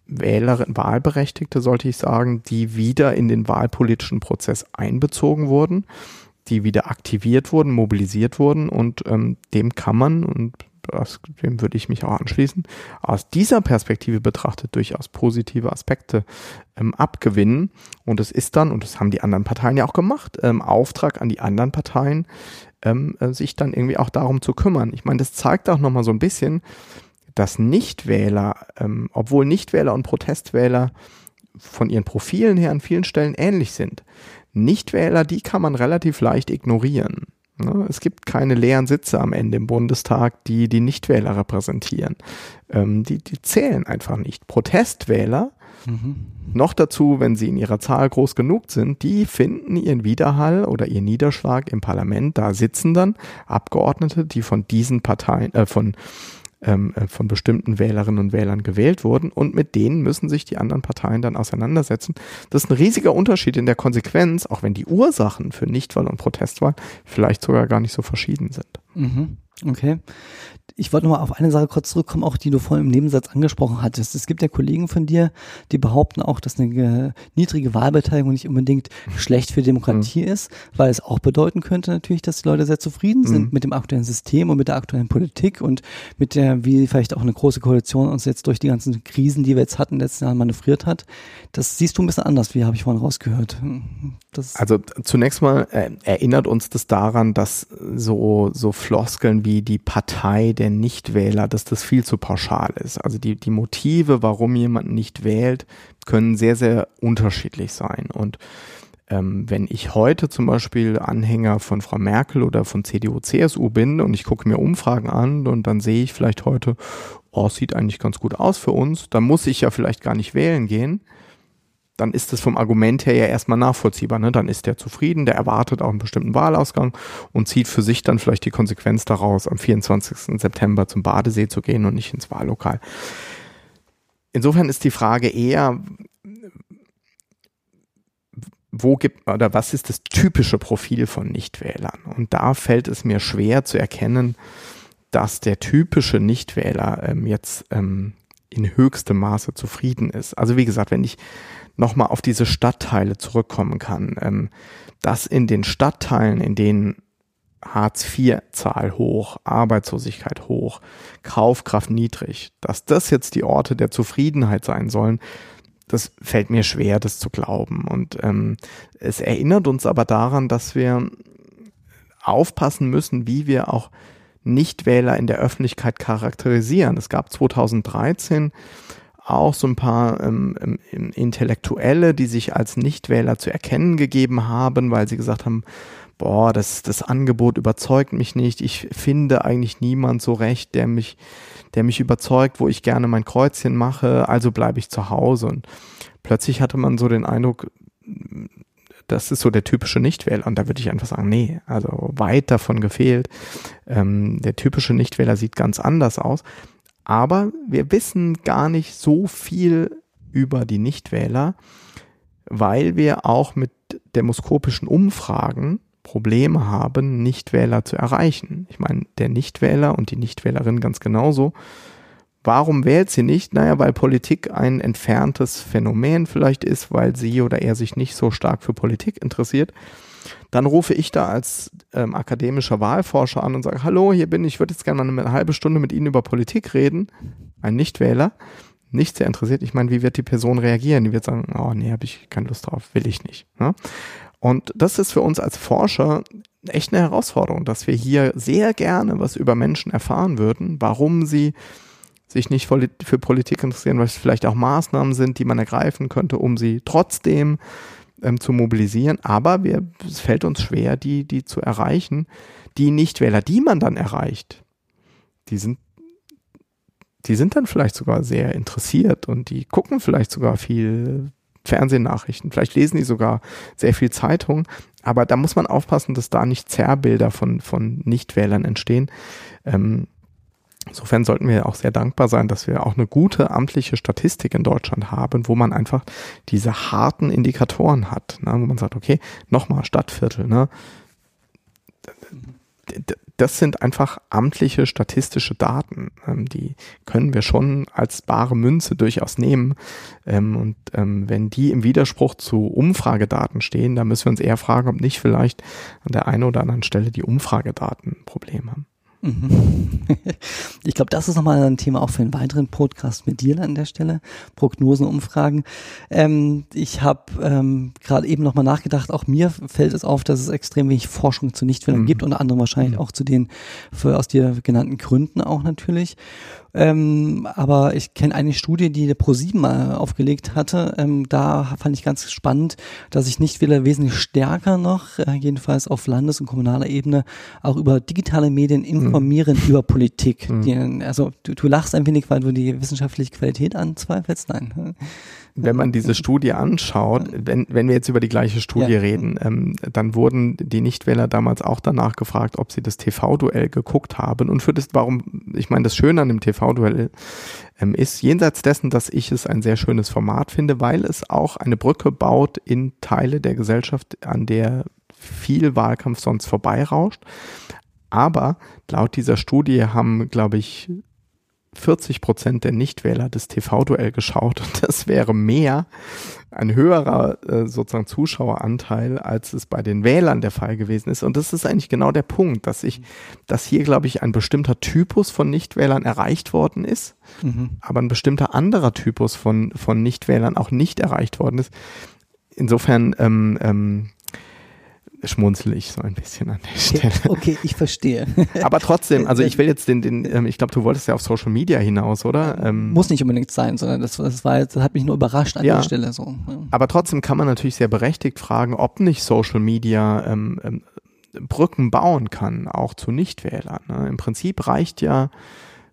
Wählerinnen, Wahlberechtigte, sollte ich sagen, die wieder in den wahlpolitischen Prozess einbezogen wurden, die wieder aktiviert wurden, mobilisiert wurden und ähm, dem kann man, und das, dem würde ich mich auch anschließen, aus dieser Perspektive betrachtet durchaus positive Aspekte ähm, abgewinnen. Und es ist dann, und das haben die anderen Parteien ja auch gemacht, ähm, Auftrag an die anderen Parteien, ähm, äh, sich dann irgendwie auch darum zu kümmern. Ich meine, das zeigt auch nochmal so ein bisschen, dass Nichtwähler, ähm, obwohl Nichtwähler und Protestwähler von ihren Profilen her an vielen Stellen ähnlich sind. Nichtwähler, die kann man relativ leicht ignorieren. Ne? Es gibt keine leeren Sitze am Ende im Bundestag, die die Nichtwähler repräsentieren. Ähm, die, die zählen einfach nicht. Protestwähler, mhm. noch dazu, wenn sie in ihrer Zahl groß genug sind, die finden ihren Widerhall oder ihren Niederschlag im Parlament. Da sitzen dann Abgeordnete, die von diesen Parteien, äh, von ähm, äh, von bestimmten Wählerinnen und Wählern gewählt wurden und mit denen müssen sich die anderen Parteien dann auseinandersetzen. Das ist ein riesiger Unterschied in der Konsequenz, auch wenn die Ursachen für Nichtwahl und Protestwahl vielleicht sogar gar nicht so verschieden sind. Mhm. Okay ich wollte noch mal auf eine Sache kurz zurückkommen, auch die du vorhin im Nebensatz angesprochen hattest. Es gibt ja Kollegen von dir, die behaupten auch, dass eine niedrige Wahlbeteiligung nicht unbedingt schlecht für Demokratie mhm. ist, weil es auch bedeuten könnte natürlich, dass die Leute sehr zufrieden sind mhm. mit dem aktuellen System und mit der aktuellen Politik und mit der, wie vielleicht auch eine große Koalition uns jetzt durch die ganzen Krisen, die wir jetzt hatten, letzten Jahren manövriert hat. Das siehst du ein bisschen anders, wie habe ich vorhin rausgehört. Das also zunächst mal äh, erinnert uns das daran, dass so, so Floskeln wie die Partei der Nichtwähler, dass das viel zu pauschal ist. Also die, die Motive, warum jemand nicht wählt, können sehr, sehr unterschiedlich sein. Und ähm, wenn ich heute zum Beispiel Anhänger von Frau Merkel oder von CDU, CSU bin und ich gucke mir Umfragen an und dann sehe ich vielleicht heute, oh, sieht eigentlich ganz gut aus für uns, dann muss ich ja vielleicht gar nicht wählen gehen dann ist es vom Argument her ja erstmal nachvollziehbar. Ne? Dann ist der zufrieden, der erwartet auch einen bestimmten Wahlausgang und zieht für sich dann vielleicht die Konsequenz daraus, am 24. September zum Badesee zu gehen und nicht ins Wahllokal. Insofern ist die Frage eher, wo gibt oder was ist das typische Profil von Nichtwählern? Und da fällt es mir schwer zu erkennen, dass der typische Nichtwähler ähm, jetzt ähm, in höchstem Maße zufrieden ist. Also wie gesagt, wenn ich nochmal auf diese Stadtteile zurückkommen kann, ähm, dass in den Stadtteilen, in denen Hartz-IV-Zahl hoch, Arbeitslosigkeit hoch, Kaufkraft niedrig, dass das jetzt die Orte der Zufriedenheit sein sollen, das fällt mir schwer, das zu glauben. Und ähm, es erinnert uns aber daran, dass wir aufpassen müssen, wie wir auch Nichtwähler in der Öffentlichkeit charakterisieren. Es gab 2013 auch so ein paar ähm, ähm, Intellektuelle, die sich als Nichtwähler zu erkennen gegeben haben, weil sie gesagt haben, boah, das, das Angebot überzeugt mich nicht. Ich finde eigentlich niemand so recht, der mich, der mich überzeugt, wo ich gerne mein Kreuzchen mache, also bleibe ich zu Hause. Und plötzlich hatte man so den Eindruck, das ist so der typische Nichtwähler. Und da würde ich einfach sagen, nee, also weit davon gefehlt. Ähm, der typische Nichtwähler sieht ganz anders aus. Aber wir wissen gar nicht so viel über die Nichtwähler, weil wir auch mit demoskopischen Umfragen Probleme haben, Nichtwähler zu erreichen. Ich meine, der Nichtwähler und die Nichtwählerin ganz genauso. Warum wählt sie nicht? Naja, weil Politik ein entferntes Phänomen vielleicht ist, weil sie oder er sich nicht so stark für Politik interessiert. Dann rufe ich da als ähm, akademischer Wahlforscher an und sage, hallo, hier bin ich, ich würde jetzt gerne mal eine halbe Stunde mit Ihnen über Politik reden. Ein Nichtwähler, nicht sehr interessiert. Ich meine, wie wird die Person reagieren? Die wird sagen, oh nee, habe ich keine Lust drauf, will ich nicht. Ne? Und das ist für uns als Forscher echt eine Herausforderung, dass wir hier sehr gerne was über Menschen erfahren würden, warum sie sich nicht für Politik interessieren, was vielleicht auch Maßnahmen sind, die man ergreifen könnte, um sie trotzdem ähm, zu mobilisieren. Aber wir, es fällt uns schwer, die, die zu erreichen. Die Nichtwähler, die man dann erreicht, die sind, die sind dann vielleicht sogar sehr interessiert und die gucken vielleicht sogar viel Fernsehnachrichten. Vielleicht lesen die sogar sehr viel Zeitung. Aber da muss man aufpassen, dass da nicht Zerrbilder von, von Nichtwählern entstehen. Ähm, Insofern sollten wir auch sehr dankbar sein, dass wir auch eine gute amtliche Statistik in Deutschland haben, wo man einfach diese harten Indikatoren hat, ne, wo man sagt, okay, nochmal Stadtviertel, ne, das sind einfach amtliche statistische Daten. Ähm, die können wir schon als bare Münze durchaus nehmen. Ähm, und ähm, wenn die im Widerspruch zu Umfragedaten stehen, dann müssen wir uns eher fragen, ob nicht vielleicht an der einen oder anderen Stelle die Umfragedaten ein Problem haben. Mhm. Ich glaube, das ist nochmal ein Thema auch für einen weiteren Podcast mit dir an der Stelle. Prognosen, Umfragen. Ähm, ich habe ähm, gerade eben nochmal nachgedacht, auch mir fällt es auf, dass es extrem wenig Forschung zu Nichtwählern mhm. gibt, unter anderem wahrscheinlich mhm. auch zu den für, aus dir genannten Gründen auch natürlich. Ähm, aber ich kenne eine Studie, die der ProSieben mal aufgelegt hatte. Ähm, da fand ich ganz spannend, dass sich Nichtwähler wesentlich stärker noch, äh, jedenfalls auf Landes- und kommunaler Ebene, auch über digitale Medien informieren mhm. über Politik. Mhm. Die, also du, du lachst ein wenig, weil du die wissenschaftliche Qualität anzweifelst. Nein wenn man diese Studie anschaut, wenn, wenn wir jetzt über die gleiche Studie ja. reden, ähm, dann wurden die Nichtwähler damals auch danach gefragt, ob sie das TV-Duell geguckt haben. Und für das, warum, ich meine, das Schöne an dem TV-Duell ähm, ist, jenseits dessen, dass ich es ein sehr schönes Format finde, weil es auch eine Brücke baut in Teile der Gesellschaft, an der viel Wahlkampf sonst vorbeirauscht. Aber laut dieser Studie haben, glaube ich, 40 Prozent der Nichtwähler das TV-Duell geschaut und das wäre mehr, ein höherer äh, sozusagen Zuschaueranteil, als es bei den Wählern der Fall gewesen ist. Und das ist eigentlich genau der Punkt, dass ich, dass hier, glaube ich, ein bestimmter Typus von Nichtwählern erreicht worden ist, mhm. aber ein bestimmter anderer Typus von, von Nichtwählern auch nicht erreicht worden ist. Insofern ähm, ähm, schmunzel ich so ein bisschen an der Stelle. Okay, ich verstehe. Aber trotzdem, also ich will jetzt den, den ähm, ich glaube, du wolltest ja auf Social Media hinaus, oder? Ähm, Muss nicht unbedingt sein, sondern das, das war jetzt, das hat mich nur überrascht an ja, der Stelle so. Ja. Aber trotzdem kann man natürlich sehr berechtigt fragen, ob nicht Social Media ähm, ähm, Brücken bauen kann, auch zu Nichtwählern. Ne? Im Prinzip reicht ja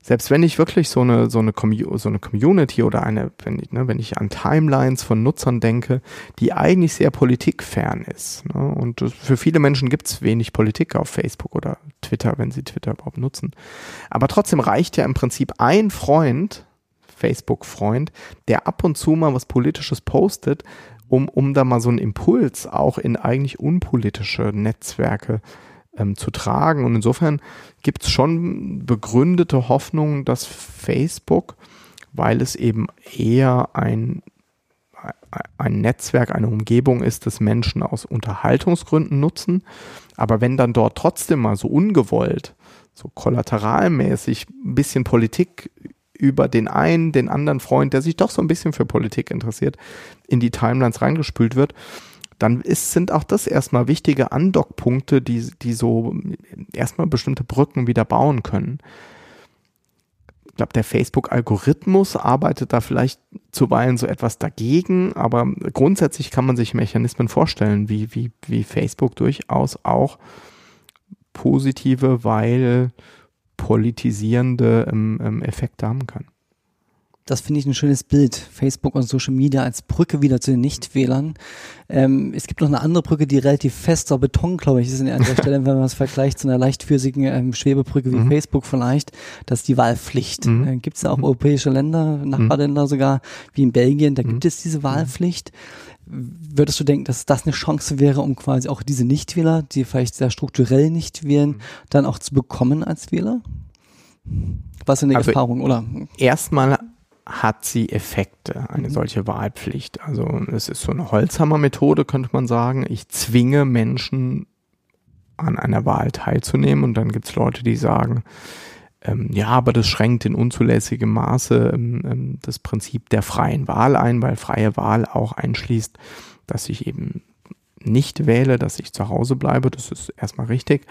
selbst wenn ich wirklich so eine, so eine, so eine Community oder eine, wenn ich, ne, wenn ich an Timelines von Nutzern denke, die eigentlich sehr politikfern ist. Ne, und für viele Menschen gibt es wenig Politik auf Facebook oder Twitter, wenn sie Twitter überhaupt nutzen. Aber trotzdem reicht ja im Prinzip ein Freund, Facebook-Freund, der ab und zu mal was Politisches postet, um, um da mal so einen Impuls auch in eigentlich unpolitische Netzwerke ähm, zu tragen. Und insofern gibt es schon begründete Hoffnungen, dass Facebook weil es eben eher ein, ein Netzwerk, eine Umgebung ist, das Menschen aus Unterhaltungsgründen nutzen. Aber wenn dann dort trotzdem mal so ungewollt, so kollateralmäßig ein bisschen Politik über den einen, den anderen Freund, der sich doch so ein bisschen für Politik interessiert, in die Timelines reingespült wird, dann ist, sind auch das erstmal wichtige Andockpunkte, die, die so erstmal bestimmte Brücken wieder bauen können. Ich glaube, der Facebook-Algorithmus arbeitet da vielleicht zuweilen so etwas dagegen, aber grundsätzlich kann man sich Mechanismen vorstellen, wie, wie, wie Facebook durchaus auch positive, weil politisierende ähm, ähm, Effekte haben kann. Das finde ich ein schönes Bild. Facebook und Social Media als Brücke wieder zu den Nichtwählern. Ähm, es gibt noch eine andere Brücke, die relativ fester Beton, glaube ich, ist an der Stelle, wenn man es vergleicht zu einer leichtfüßigen ähm, Schwebebrücke wie mhm. Facebook vielleicht. Das ist die Wahlpflicht. Mhm. Äh, gibt es ja auch mhm. europäische Länder, Nachbarländer mhm. sogar, wie in Belgien, da mhm. gibt es diese Wahlpflicht. Würdest du denken, dass das eine Chance wäre, um quasi auch diese Nichtwähler, die vielleicht sehr strukturell nicht wählen, mhm. dann auch zu bekommen als Wähler? Was ist eine also Erfahrung, oder? Erstmal hat sie Effekte, eine mhm. solche Wahlpflicht. Also es ist so eine Holzhammer-Methode, könnte man sagen. Ich zwinge Menschen an einer Wahl teilzunehmen und dann gibt es Leute, die sagen, ähm, ja, aber das schränkt in unzulässigem Maße ähm, ähm, das Prinzip der freien Wahl ein, weil freie Wahl auch einschließt, dass ich eben nicht wähle, dass ich zu Hause bleibe. Das ist erstmal richtig.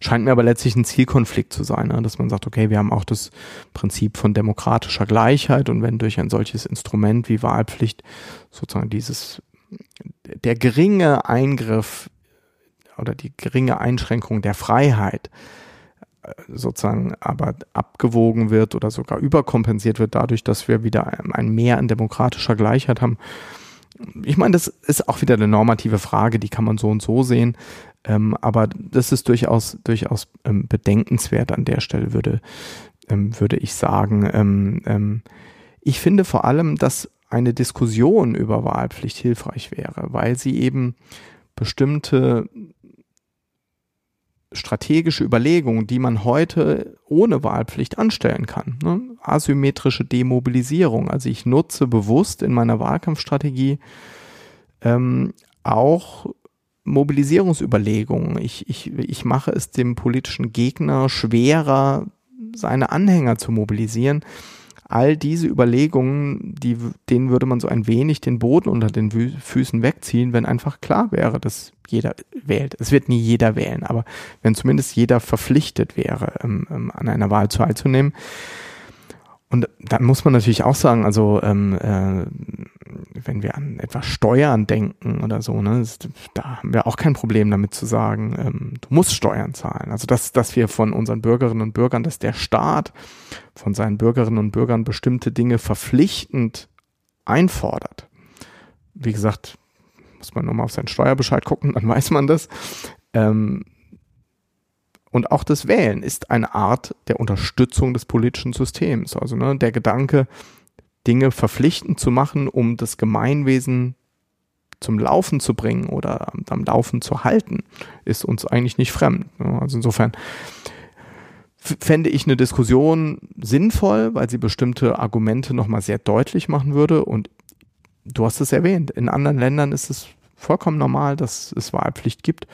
Scheint mir aber letztlich ein Zielkonflikt zu sein, ne? dass man sagt, okay, wir haben auch das Prinzip von demokratischer Gleichheit und wenn durch ein solches Instrument wie Wahlpflicht sozusagen dieses, der geringe Eingriff oder die geringe Einschränkung der Freiheit äh, sozusagen aber abgewogen wird oder sogar überkompensiert wird dadurch, dass wir wieder ein Mehr an demokratischer Gleichheit haben, ich meine, das ist auch wieder eine normative Frage, die kann man so und so sehen. Ähm, aber das ist durchaus, durchaus ähm, bedenkenswert an der Stelle, würde, ähm, würde ich sagen. Ähm, ähm, ich finde vor allem, dass eine Diskussion über Wahlpflicht hilfreich wäre, weil sie eben bestimmte strategische Überlegungen, die man heute ohne Wahlpflicht anstellen kann. Ne? Asymmetrische Demobilisierung. Also ich nutze bewusst in meiner Wahlkampfstrategie ähm, auch Mobilisierungsüberlegungen. Ich, ich, ich mache es dem politischen Gegner schwerer, seine Anhänger zu mobilisieren, all diese Überlegungen, die, denen würde man so ein wenig den Boden unter den Füßen wegziehen, wenn einfach klar wäre, dass jeder wählt. Es wird nie jeder wählen, aber wenn zumindest jeder verpflichtet wäre, ähm, ähm, an einer Wahl teilzunehmen, und dann muss man natürlich auch sagen, also ähm, äh, wenn wir an etwas Steuern denken oder so, ne, ist, da haben wir auch kein Problem damit zu sagen, ähm, du musst Steuern zahlen. Also dass, dass wir von unseren Bürgerinnen und Bürgern, dass der Staat von seinen Bürgerinnen und Bürgern bestimmte Dinge verpflichtend einfordert. Wie gesagt, muss man nur mal auf seinen Steuerbescheid gucken, dann weiß man das. Ähm, und auch das Wählen ist eine Art der Unterstützung des politischen Systems. Also ne, der Gedanke, Dinge verpflichtend zu machen, um das Gemeinwesen zum Laufen zu bringen oder am Laufen zu halten, ist uns eigentlich nicht fremd. Ne. Also insofern fände ich eine Diskussion sinnvoll, weil sie bestimmte Argumente nochmal sehr deutlich machen würde. Und du hast es erwähnt, in anderen Ländern ist es vollkommen normal, dass es Wahlpflicht gibt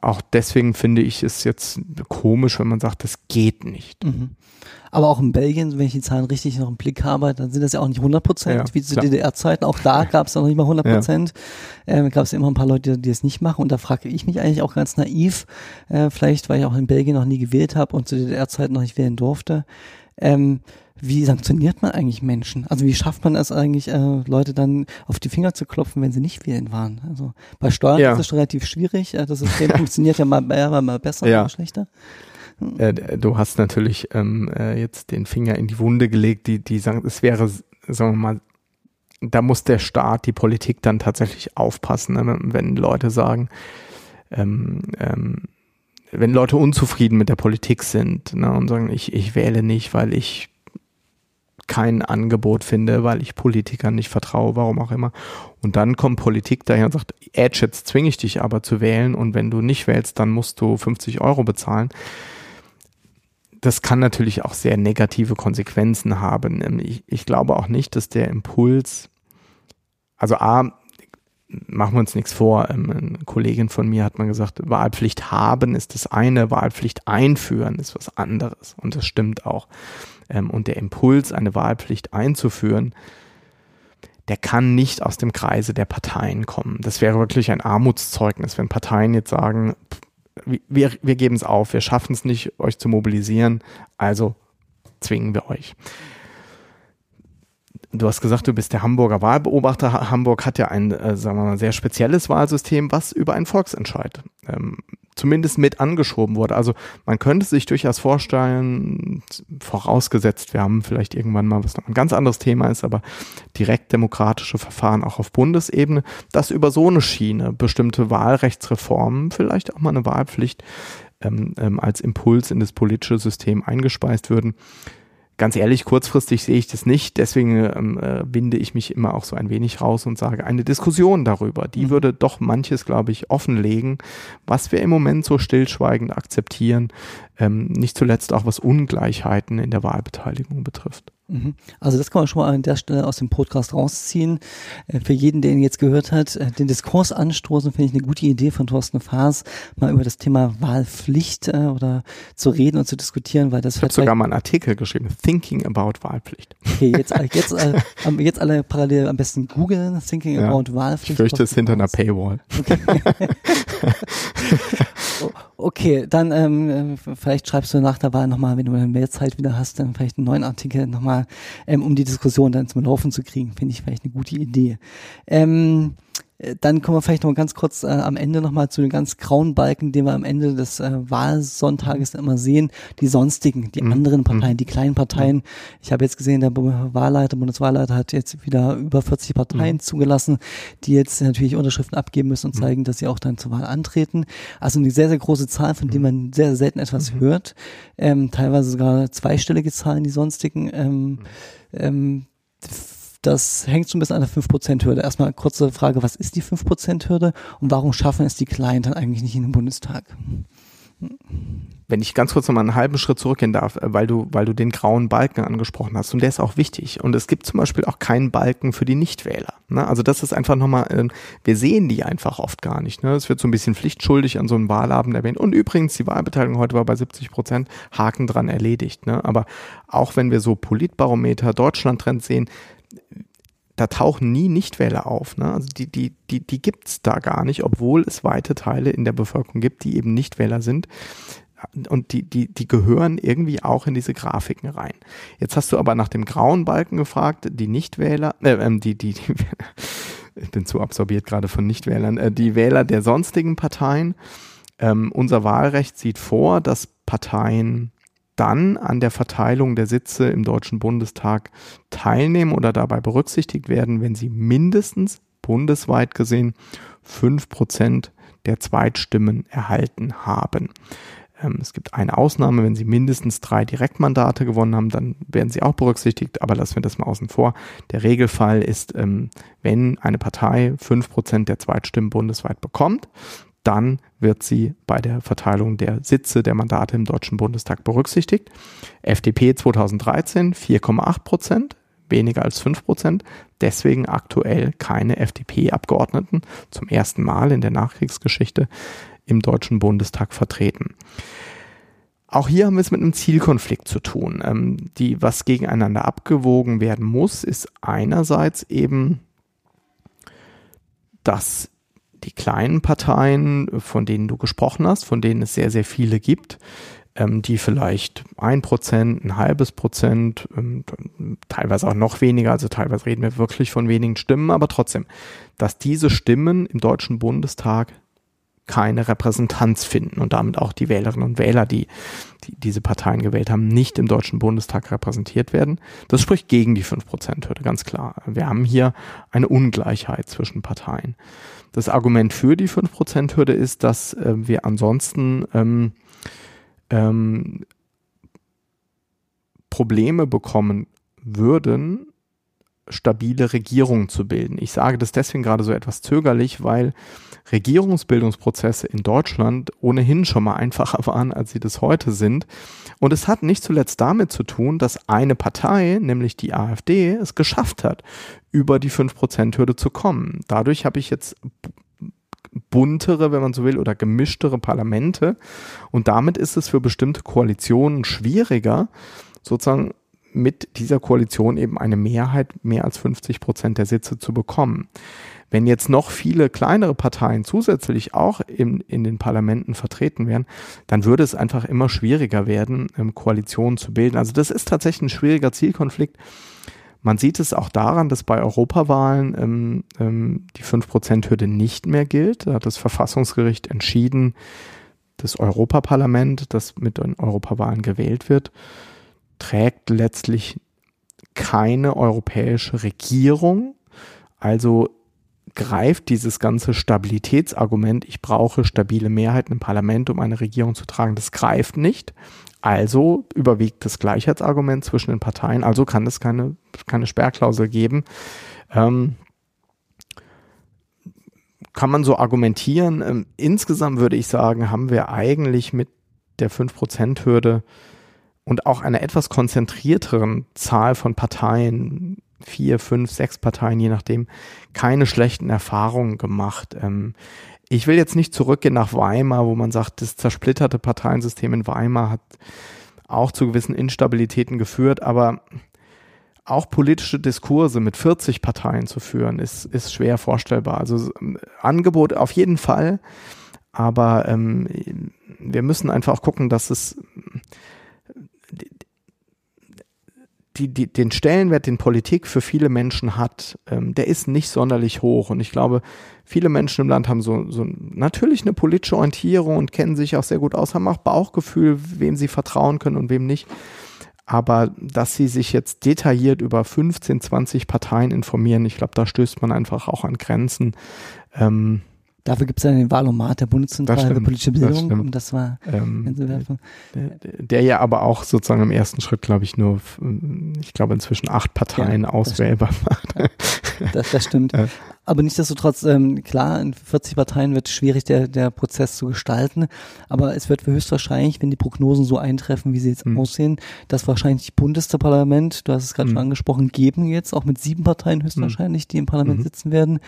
auch deswegen finde ich es jetzt komisch, wenn man sagt, das geht nicht. Mhm. Aber auch in Belgien, wenn ich die Zahlen richtig noch im Blick habe, dann sind das ja auch nicht 100 Prozent, ja, wie zu DDR-Zeiten. Auch da gab es noch nicht mal 100 Prozent. Ja. Ähm, gab es immer ein paar Leute, die es nicht machen. Und da frage ich mich eigentlich auch ganz naiv, äh, vielleicht weil ich auch in Belgien noch nie gewählt habe und zu DDR-Zeiten noch nicht wählen durfte. Ähm, wie sanktioniert man eigentlich Menschen? Also wie schafft man es eigentlich, äh, Leute dann auf die Finger zu klopfen, wenn sie nicht wählen waren? Also bei Steuern ja. ist es relativ schwierig. Äh, das System funktioniert ja mal, mal, mal besser, ja. mal schlechter. Hm. Äh, du hast natürlich ähm, äh, jetzt den Finger in die Wunde gelegt, die, die sagen, es wäre, sagen wir mal, da muss der Staat, die Politik dann tatsächlich aufpassen, ne? wenn Leute sagen, ähm, ähm, wenn Leute unzufrieden mit der Politik sind ne, und sagen, ich, ich wähle nicht, weil ich kein Angebot finde, weil ich Politikern nicht vertraue, warum auch immer. Und dann kommt Politik daher und sagt, Edge, jetzt zwinge ich dich aber zu wählen und wenn du nicht wählst, dann musst du 50 Euro bezahlen. das kann natürlich auch sehr negative Konsequenzen haben. Ich, ich glaube auch nicht, dass der Impuls, also A, machen wir uns nichts vor. Ähm, eine Kollegin von mir hat mal gesagt, Wahlpflicht haben ist das eine, Wahlpflicht einführen ist was anderes. Und das stimmt auch. Ähm, und der Impuls, eine Wahlpflicht einzuführen, der kann nicht aus dem Kreise der Parteien kommen. Das wäre wirklich ein Armutszeugnis, wenn Parteien jetzt sagen, wir, wir geben es auf, wir schaffen es nicht, euch zu mobilisieren, also zwingen wir euch. Du hast gesagt, du bist der Hamburger Wahlbeobachter. Hamburg hat ja ein, äh, sagen wir mal, sehr spezielles Wahlsystem, was über einen Volksentscheid ähm, zumindest mit angeschoben wurde. Also man könnte sich durchaus vorstellen, vorausgesetzt, wir haben vielleicht irgendwann mal, was noch ein ganz anderes Thema ist, aber direkt demokratische Verfahren auch auf Bundesebene, dass über so eine Schiene bestimmte Wahlrechtsreformen, vielleicht auch mal eine Wahlpflicht ähm, ähm, als Impuls in das politische System eingespeist würden ganz ehrlich, kurzfristig sehe ich das nicht. Deswegen ähm, äh, binde ich mich immer auch so ein wenig raus und sage, eine Diskussion darüber, die mhm. würde doch manches, glaube ich, offenlegen, was wir im Moment so stillschweigend akzeptieren, ähm, nicht zuletzt auch was Ungleichheiten in der Wahlbeteiligung betrifft. Mhm. Also das kann man schon mal an der Stelle aus dem Podcast rausziehen. Äh, für jeden, der ihn jetzt gehört hat, äh, den Diskurs anstoßen, finde ich eine gute Idee von Thorsten Faas, mal über das Thema Wahlpflicht äh, oder zu reden und zu diskutieren, weil das Ich habe sogar mal einen Artikel geschrieben, Thinking about Wahlpflicht. Okay, jetzt, jetzt, jetzt alle parallel am besten googeln, Thinking ja, about Wahlpflicht. Ich fürchte es hinter einer Paywall. Okay. Okay, dann ähm, vielleicht schreibst du nach der Wahl nochmal, wenn du mehr Zeit wieder hast, dann vielleicht einen neuen Artikel nochmal, ähm, um die Diskussion dann zum Laufen zu kriegen. Finde ich vielleicht eine gute Idee. Ähm, äh, dann kommen wir vielleicht noch ganz kurz äh, am Ende nochmal zu den ganz grauen Balken, den wir am Ende des äh, Wahlsonntages immer sehen. Die sonstigen, die mhm. anderen Parteien, mhm. die kleinen Parteien. Ich habe jetzt gesehen, der Wahlleiter, Bundeswahlleiter hat jetzt wieder über 40 Parteien mhm. zugelassen, die jetzt natürlich Unterschriften abgeben müssen und mhm. zeigen, dass sie auch dann zur Wahl antreten. Also eine sehr, sehr große Zahl, von der mhm. man sehr selten etwas mhm. hört. Ähm, teilweise sogar zweistellige Zahlen, die sonstigen. Ähm, ähm, das hängt so ein bisschen an der 5%-Hürde. Erstmal kurze Frage, was ist die 5%-Hürde und warum schaffen es die Kleinen dann eigentlich nicht in den Bundestag? Wenn ich ganz kurz noch mal einen halben Schritt zurückgehen darf, äh, weil du, weil du den grauen Balken angesprochen hast und der ist auch wichtig. Und es gibt zum Beispiel auch keinen Balken für die Nichtwähler. Ne? Also das ist einfach nochmal, äh, wir sehen die einfach oft gar nicht. Ne? Es wird so ein bisschen pflichtschuldig an so einem Wahlabend erwähnt. Und übrigens, die Wahlbeteiligung heute war bei 70 Prozent, Haken dran erledigt. Ne? Aber auch wenn wir so Politbarometer, Deutschland-Trends sehen, da tauchen nie Nichtwähler auf. Ne? Also die, die, die, die gibt's da gar nicht, obwohl es weite Teile in der Bevölkerung gibt, die eben Nichtwähler sind. Und die, die, die gehören irgendwie auch in diese Grafiken rein. Jetzt hast du aber nach dem grauen Balken gefragt, die Nichtwähler, äh, ähm, die, die, die ich bin zu absorbiert gerade von Nichtwählern, äh, die Wähler der sonstigen Parteien. Ähm, unser Wahlrecht sieht vor, dass Parteien dann an der Verteilung der Sitze im Deutschen Bundestag teilnehmen oder dabei berücksichtigt werden, wenn sie mindestens bundesweit gesehen fünf Prozent der Zweitstimmen erhalten haben. Ähm, es gibt eine Ausnahme, wenn sie mindestens drei Direktmandate gewonnen haben, dann werden sie auch berücksichtigt, aber lassen wir das mal außen vor. Der Regelfall ist, ähm, wenn eine Partei fünf Prozent der Zweitstimmen bundesweit bekommt, dann wird sie bei der Verteilung der Sitze der Mandate im Deutschen Bundestag berücksichtigt. FDP 2013 4,8 Prozent, weniger als 5 Prozent, deswegen aktuell keine FDP-Abgeordneten zum ersten Mal in der Nachkriegsgeschichte im Deutschen Bundestag vertreten. Auch hier haben wir es mit einem Zielkonflikt zu tun. Ähm, die, was gegeneinander abgewogen werden muss, ist einerseits eben, dass die kleinen Parteien, von denen du gesprochen hast, von denen es sehr, sehr viele gibt, ähm, die vielleicht ein Prozent, ein halbes Prozent, ähm, teilweise auch noch weniger, also teilweise reden wir wirklich von wenigen Stimmen, aber trotzdem, dass diese Stimmen im Deutschen Bundestag keine Repräsentanz finden und damit auch die Wählerinnen und Wähler, die, die diese Parteien gewählt haben, nicht im Deutschen Bundestag repräsentiert werden. Das spricht gegen die 5%-Hürde, ganz klar. Wir haben hier eine Ungleichheit zwischen Parteien. Das Argument für die 5%-Hürde ist, dass äh, wir ansonsten ähm, ähm, Probleme bekommen würden, stabile Regierungen zu bilden. Ich sage das deswegen gerade so etwas zögerlich, weil Regierungsbildungsprozesse in Deutschland ohnehin schon mal einfacher waren, als sie das heute sind. Und es hat nicht zuletzt damit zu tun, dass eine Partei, nämlich die AfD, es geschafft hat, über die 5%-Hürde zu kommen. Dadurch habe ich jetzt buntere, wenn man so will, oder gemischtere Parlamente. Und damit ist es für bestimmte Koalitionen schwieriger, sozusagen mit dieser Koalition eben eine Mehrheit, mehr als 50 Prozent der Sitze zu bekommen. Wenn jetzt noch viele kleinere Parteien zusätzlich auch in, in den Parlamenten vertreten wären, dann würde es einfach immer schwieriger werden, ähm, Koalitionen zu bilden. Also das ist tatsächlich ein schwieriger Zielkonflikt. Man sieht es auch daran, dass bei Europawahlen ähm, ähm, die 5%-Hürde nicht mehr gilt. Da hat das Verfassungsgericht entschieden, das Europaparlament, das mit den Europawahlen gewählt wird, trägt letztlich keine europäische Regierung. Also greift dieses ganze Stabilitätsargument, ich brauche stabile Mehrheiten im Parlament, um eine Regierung zu tragen, das greift nicht. Also überwiegt das Gleichheitsargument zwischen den Parteien, also kann es keine, keine Sperrklausel geben. Ähm, kann man so argumentieren. Ähm, insgesamt würde ich sagen, haben wir eigentlich mit der 5%-Hürde und auch einer etwas konzentrierteren Zahl von Parteien vier, fünf, sechs Parteien, je nachdem, keine schlechten Erfahrungen gemacht. Ähm, ich will jetzt nicht zurückgehen nach Weimar, wo man sagt, das zersplitterte Parteiensystem in Weimar hat auch zu gewissen Instabilitäten geführt, aber auch politische Diskurse mit 40 Parteien zu führen, ist, ist schwer vorstellbar. Also Angebot auf jeden Fall, aber ähm, wir müssen einfach gucken, dass es die, die, den Stellenwert, den Politik für viele Menschen hat, ähm, der ist nicht sonderlich hoch. Und ich glaube, viele Menschen im Land haben so, so natürlich eine politische Orientierung und kennen sich auch sehr gut aus, haben auch Bauchgefühl, wem sie vertrauen können und wem nicht. Aber dass sie sich jetzt detailliert über 15, 20 Parteien informieren, ich glaube, da stößt man einfach auch an Grenzen. Ähm, Dafür gibt es ja den Wahlomat der Bundeszentrale für politische Bildung, das um das mal ähm, der, der, ja aber auch sozusagen im ersten Schritt, glaube ich, nur, ich glaube, inzwischen acht Parteien ja, auswählbar macht. Das, das stimmt. Aber nichtsdestotrotz, ähm, klar, in 40 Parteien wird es schwierig, der, der Prozess zu gestalten. Aber es wird höchstwahrscheinlich, wenn die Prognosen so eintreffen, wie sie jetzt mhm. aussehen, dass wahrscheinlich das Bundesparlament, du hast es gerade mhm. schon angesprochen, geben jetzt, auch mit sieben Parteien höchstwahrscheinlich, die im Parlament mhm. sitzen werden.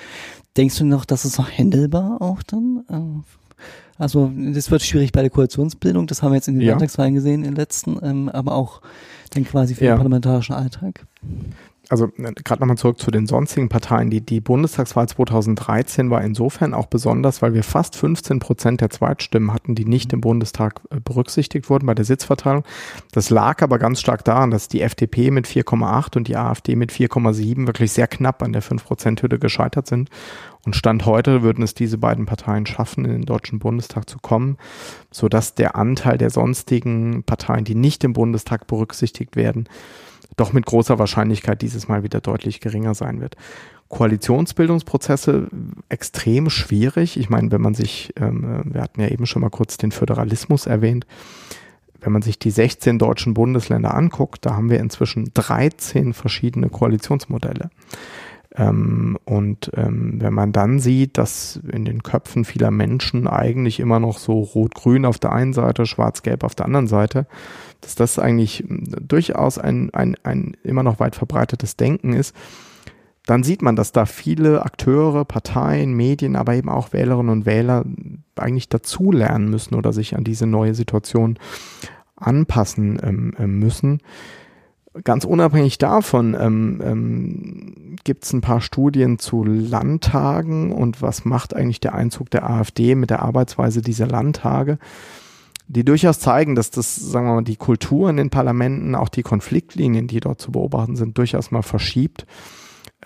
Denkst du noch, dass es noch händelbar auch dann? Äh, also das wird schwierig bei der Koalitionsbildung, das haben wir jetzt in den ja. Landtagswahlen gesehen, in den letzten, ähm, aber auch dann quasi für ja. den parlamentarischen Alltag also äh, gerade nochmal zurück zu den sonstigen Parteien. Die, die Bundestagswahl 2013 war insofern auch besonders, weil wir fast 15 Prozent der Zweitstimmen hatten, die nicht im Bundestag äh, berücksichtigt wurden bei der Sitzverteilung. Das lag aber ganz stark daran, dass die FDP mit 4,8 und die AfD mit 4,7 wirklich sehr knapp an der 5-Prozent-Hürde gescheitert sind. Und Stand heute würden es diese beiden Parteien schaffen, in den Deutschen Bundestag zu kommen, sodass der Anteil der sonstigen Parteien, die nicht im Bundestag berücksichtigt werden, doch mit großer Wahrscheinlichkeit dieses Mal wieder deutlich geringer sein wird. Koalitionsbildungsprozesse extrem schwierig. Ich meine, wenn man sich, ähm, wir hatten ja eben schon mal kurz den Föderalismus erwähnt, wenn man sich die 16 deutschen Bundesländer anguckt, da haben wir inzwischen 13 verschiedene Koalitionsmodelle. Ähm, und ähm, wenn man dann sieht, dass in den Köpfen vieler Menschen eigentlich immer noch so rot-grün auf der einen Seite, schwarz-gelb auf der anderen Seite, dass das eigentlich hm, durchaus ein, ein, ein immer noch weit verbreitetes Denken ist, dann sieht man, dass da viele Akteure, Parteien, Medien, aber eben auch Wählerinnen und Wähler eigentlich dazulernen müssen oder sich an diese neue Situation anpassen ähm, ähm müssen. Ganz unabhängig davon ähm, ähm, gibt es ein paar Studien zu Landtagen und was macht eigentlich der Einzug der AfD mit der Arbeitsweise dieser Landtage, die durchaus zeigen, dass das, sagen wir mal, die Kultur in den Parlamenten, auch die Konfliktlinien, die dort zu beobachten sind, durchaus mal verschiebt.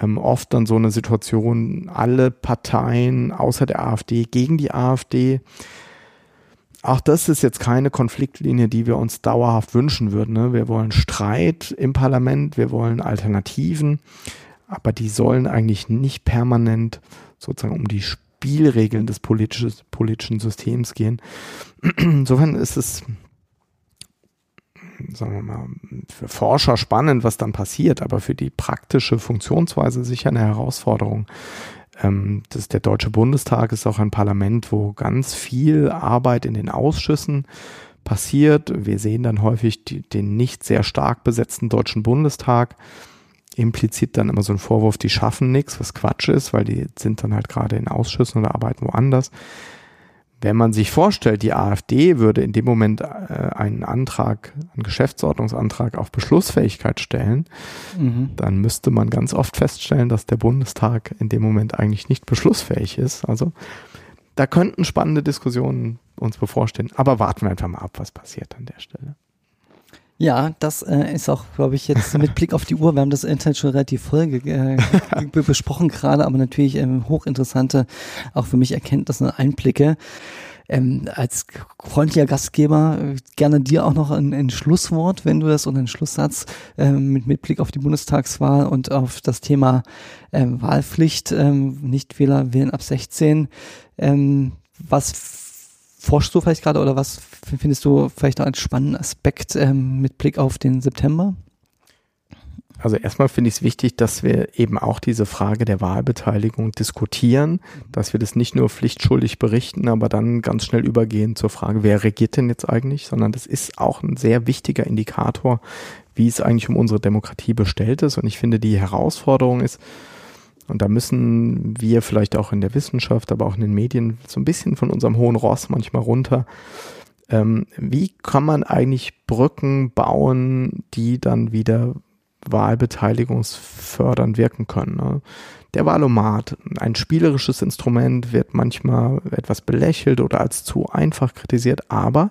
Ähm, oft dann so eine Situation, alle Parteien außer der AfD gegen die AfD auch das ist jetzt keine Konfliktlinie, die wir uns dauerhaft wünschen würden. Ne? Wir wollen Streit im Parlament, wir wollen Alternativen, aber die sollen eigentlich nicht permanent sozusagen um die Spielregeln des politischen Systems gehen. Insofern ist es, sagen wir mal, für Forscher spannend, was dann passiert, aber für die praktische Funktionsweise sicher eine Herausforderung. Ähm, das, der Deutsche Bundestag ist auch ein Parlament, wo ganz viel Arbeit in den Ausschüssen passiert. Wir sehen dann häufig die, den nicht sehr stark besetzten Deutschen Bundestag. Implizit dann immer so ein Vorwurf, die schaffen nichts, was Quatsch ist, weil die sind dann halt gerade in Ausschüssen oder arbeiten woanders. Wenn man sich vorstellt, die AfD würde in dem Moment äh, einen Antrag, einen Geschäftsordnungsantrag auf Beschlussfähigkeit stellen, mhm. dann müsste man ganz oft feststellen, dass der Bundestag in dem Moment eigentlich nicht beschlussfähig ist. Also da könnten spannende Diskussionen uns bevorstehen. Aber warten wir einfach mal ab, was passiert an der Stelle. Ja, das äh, ist auch, glaube ich, jetzt mit Blick auf die Uhr. Wir haben das Internet schon relativ voll äh, besprochen gerade, aber natürlich ähm, hochinteressante, auch für mich Erkenntnisse und Einblicke. Ähm, als freundlicher Gastgeber äh, gerne dir auch noch ein, ein, Schlusswort, wenn du das und einen Schlusssatz ähm, mit, mit Blick auf die Bundestagswahl und auf das Thema ähm, Wahlpflicht, ähm, Nichtwähler wählen ab 16. Ähm, was forschst du vielleicht gerade oder was findest du vielleicht noch als spannenden Aspekt ähm, mit Blick auf den September? Also erstmal finde ich es wichtig, dass wir eben auch diese Frage der Wahlbeteiligung diskutieren, dass wir das nicht nur pflichtschuldig berichten, aber dann ganz schnell übergehen zur Frage, wer regiert denn jetzt eigentlich, sondern das ist auch ein sehr wichtiger Indikator, wie es eigentlich um unsere Demokratie bestellt ist. Und ich finde, die Herausforderung ist, und da müssen wir vielleicht auch in der Wissenschaft, aber auch in den Medien so ein bisschen von unserem hohen Ross manchmal runter. Ähm, wie kann man eigentlich Brücken bauen, die dann wieder wahlbeteiligungsfördernd wirken können? Ne? Der Wahlomat, ein spielerisches Instrument, wird manchmal etwas belächelt oder als zu einfach kritisiert, aber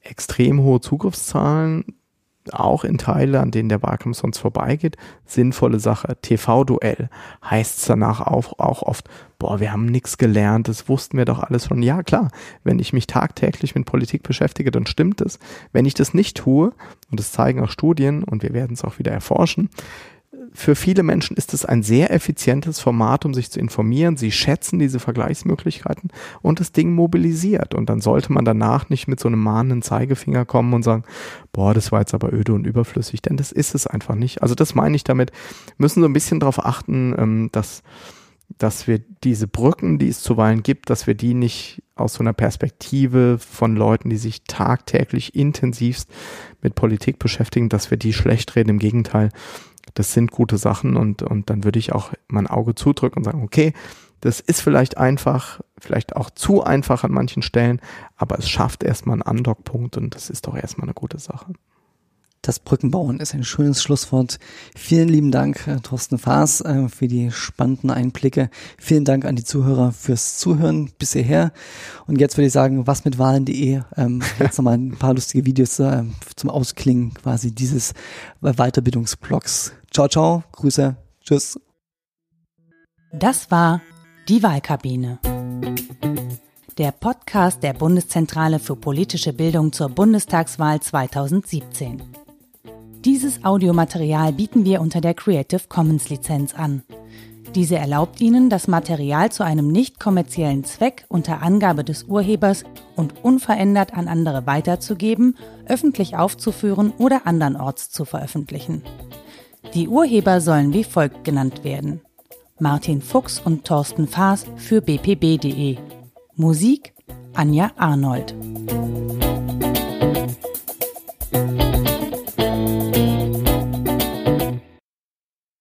extrem hohe Zugriffszahlen auch in Teile, an denen der Wahlkampf sonst vorbeigeht, sinnvolle Sache. TV-Duell heißt es danach auch, auch oft, boah, wir haben nichts gelernt, das wussten wir doch alles schon. Ja, klar, wenn ich mich tagtäglich mit Politik beschäftige, dann stimmt es. Wenn ich das nicht tue, und das zeigen auch Studien, und wir werden es auch wieder erforschen, für viele Menschen ist es ein sehr effizientes Format, um sich zu informieren. Sie schätzen diese Vergleichsmöglichkeiten und das Ding mobilisiert. Und dann sollte man danach nicht mit so einem mahnenden Zeigefinger kommen und sagen, boah, das war jetzt aber öde und überflüssig, denn das ist es einfach nicht. Also das meine ich damit, müssen so ein bisschen darauf achten, ähm, dass, dass wir diese Brücken, die es zuweilen gibt, dass wir die nicht aus so einer Perspektive von Leuten, die sich tagtäglich intensivst mit Politik beschäftigen, dass wir die schlecht reden. Im Gegenteil, das sind gute Sachen und, und dann würde ich auch mein Auge zudrücken und sagen, okay, das ist vielleicht einfach, vielleicht auch zu einfach an manchen Stellen, aber es schafft erstmal einen Andockpunkt und das ist doch erstmal eine gute Sache. Das Brückenbauen ist ein schönes Schlusswort. Vielen lieben Dank, Thorsten Faas, äh, für die spannenden Einblicke. Vielen Dank an die Zuhörer fürs Zuhören bis hierher. Und jetzt würde ich sagen, was mit Wahlen.de. Ähm, jetzt nochmal ein paar lustige Videos äh, zum Ausklingen quasi dieses Weiterbildungsblogs. Ciao, ciao, Grüße, tschüss. Das war die Wahlkabine. Der Podcast der Bundeszentrale für politische Bildung zur Bundestagswahl 2017. Dieses Audiomaterial bieten wir unter der Creative Commons Lizenz an. Diese erlaubt Ihnen, das Material zu einem nicht kommerziellen Zweck unter Angabe des Urhebers und unverändert an andere weiterzugeben, öffentlich aufzuführen oder andernorts zu veröffentlichen. Die Urheber sollen wie folgt genannt werden. Martin Fuchs und Thorsten Faas für bpb.de. Musik Anja Arnold.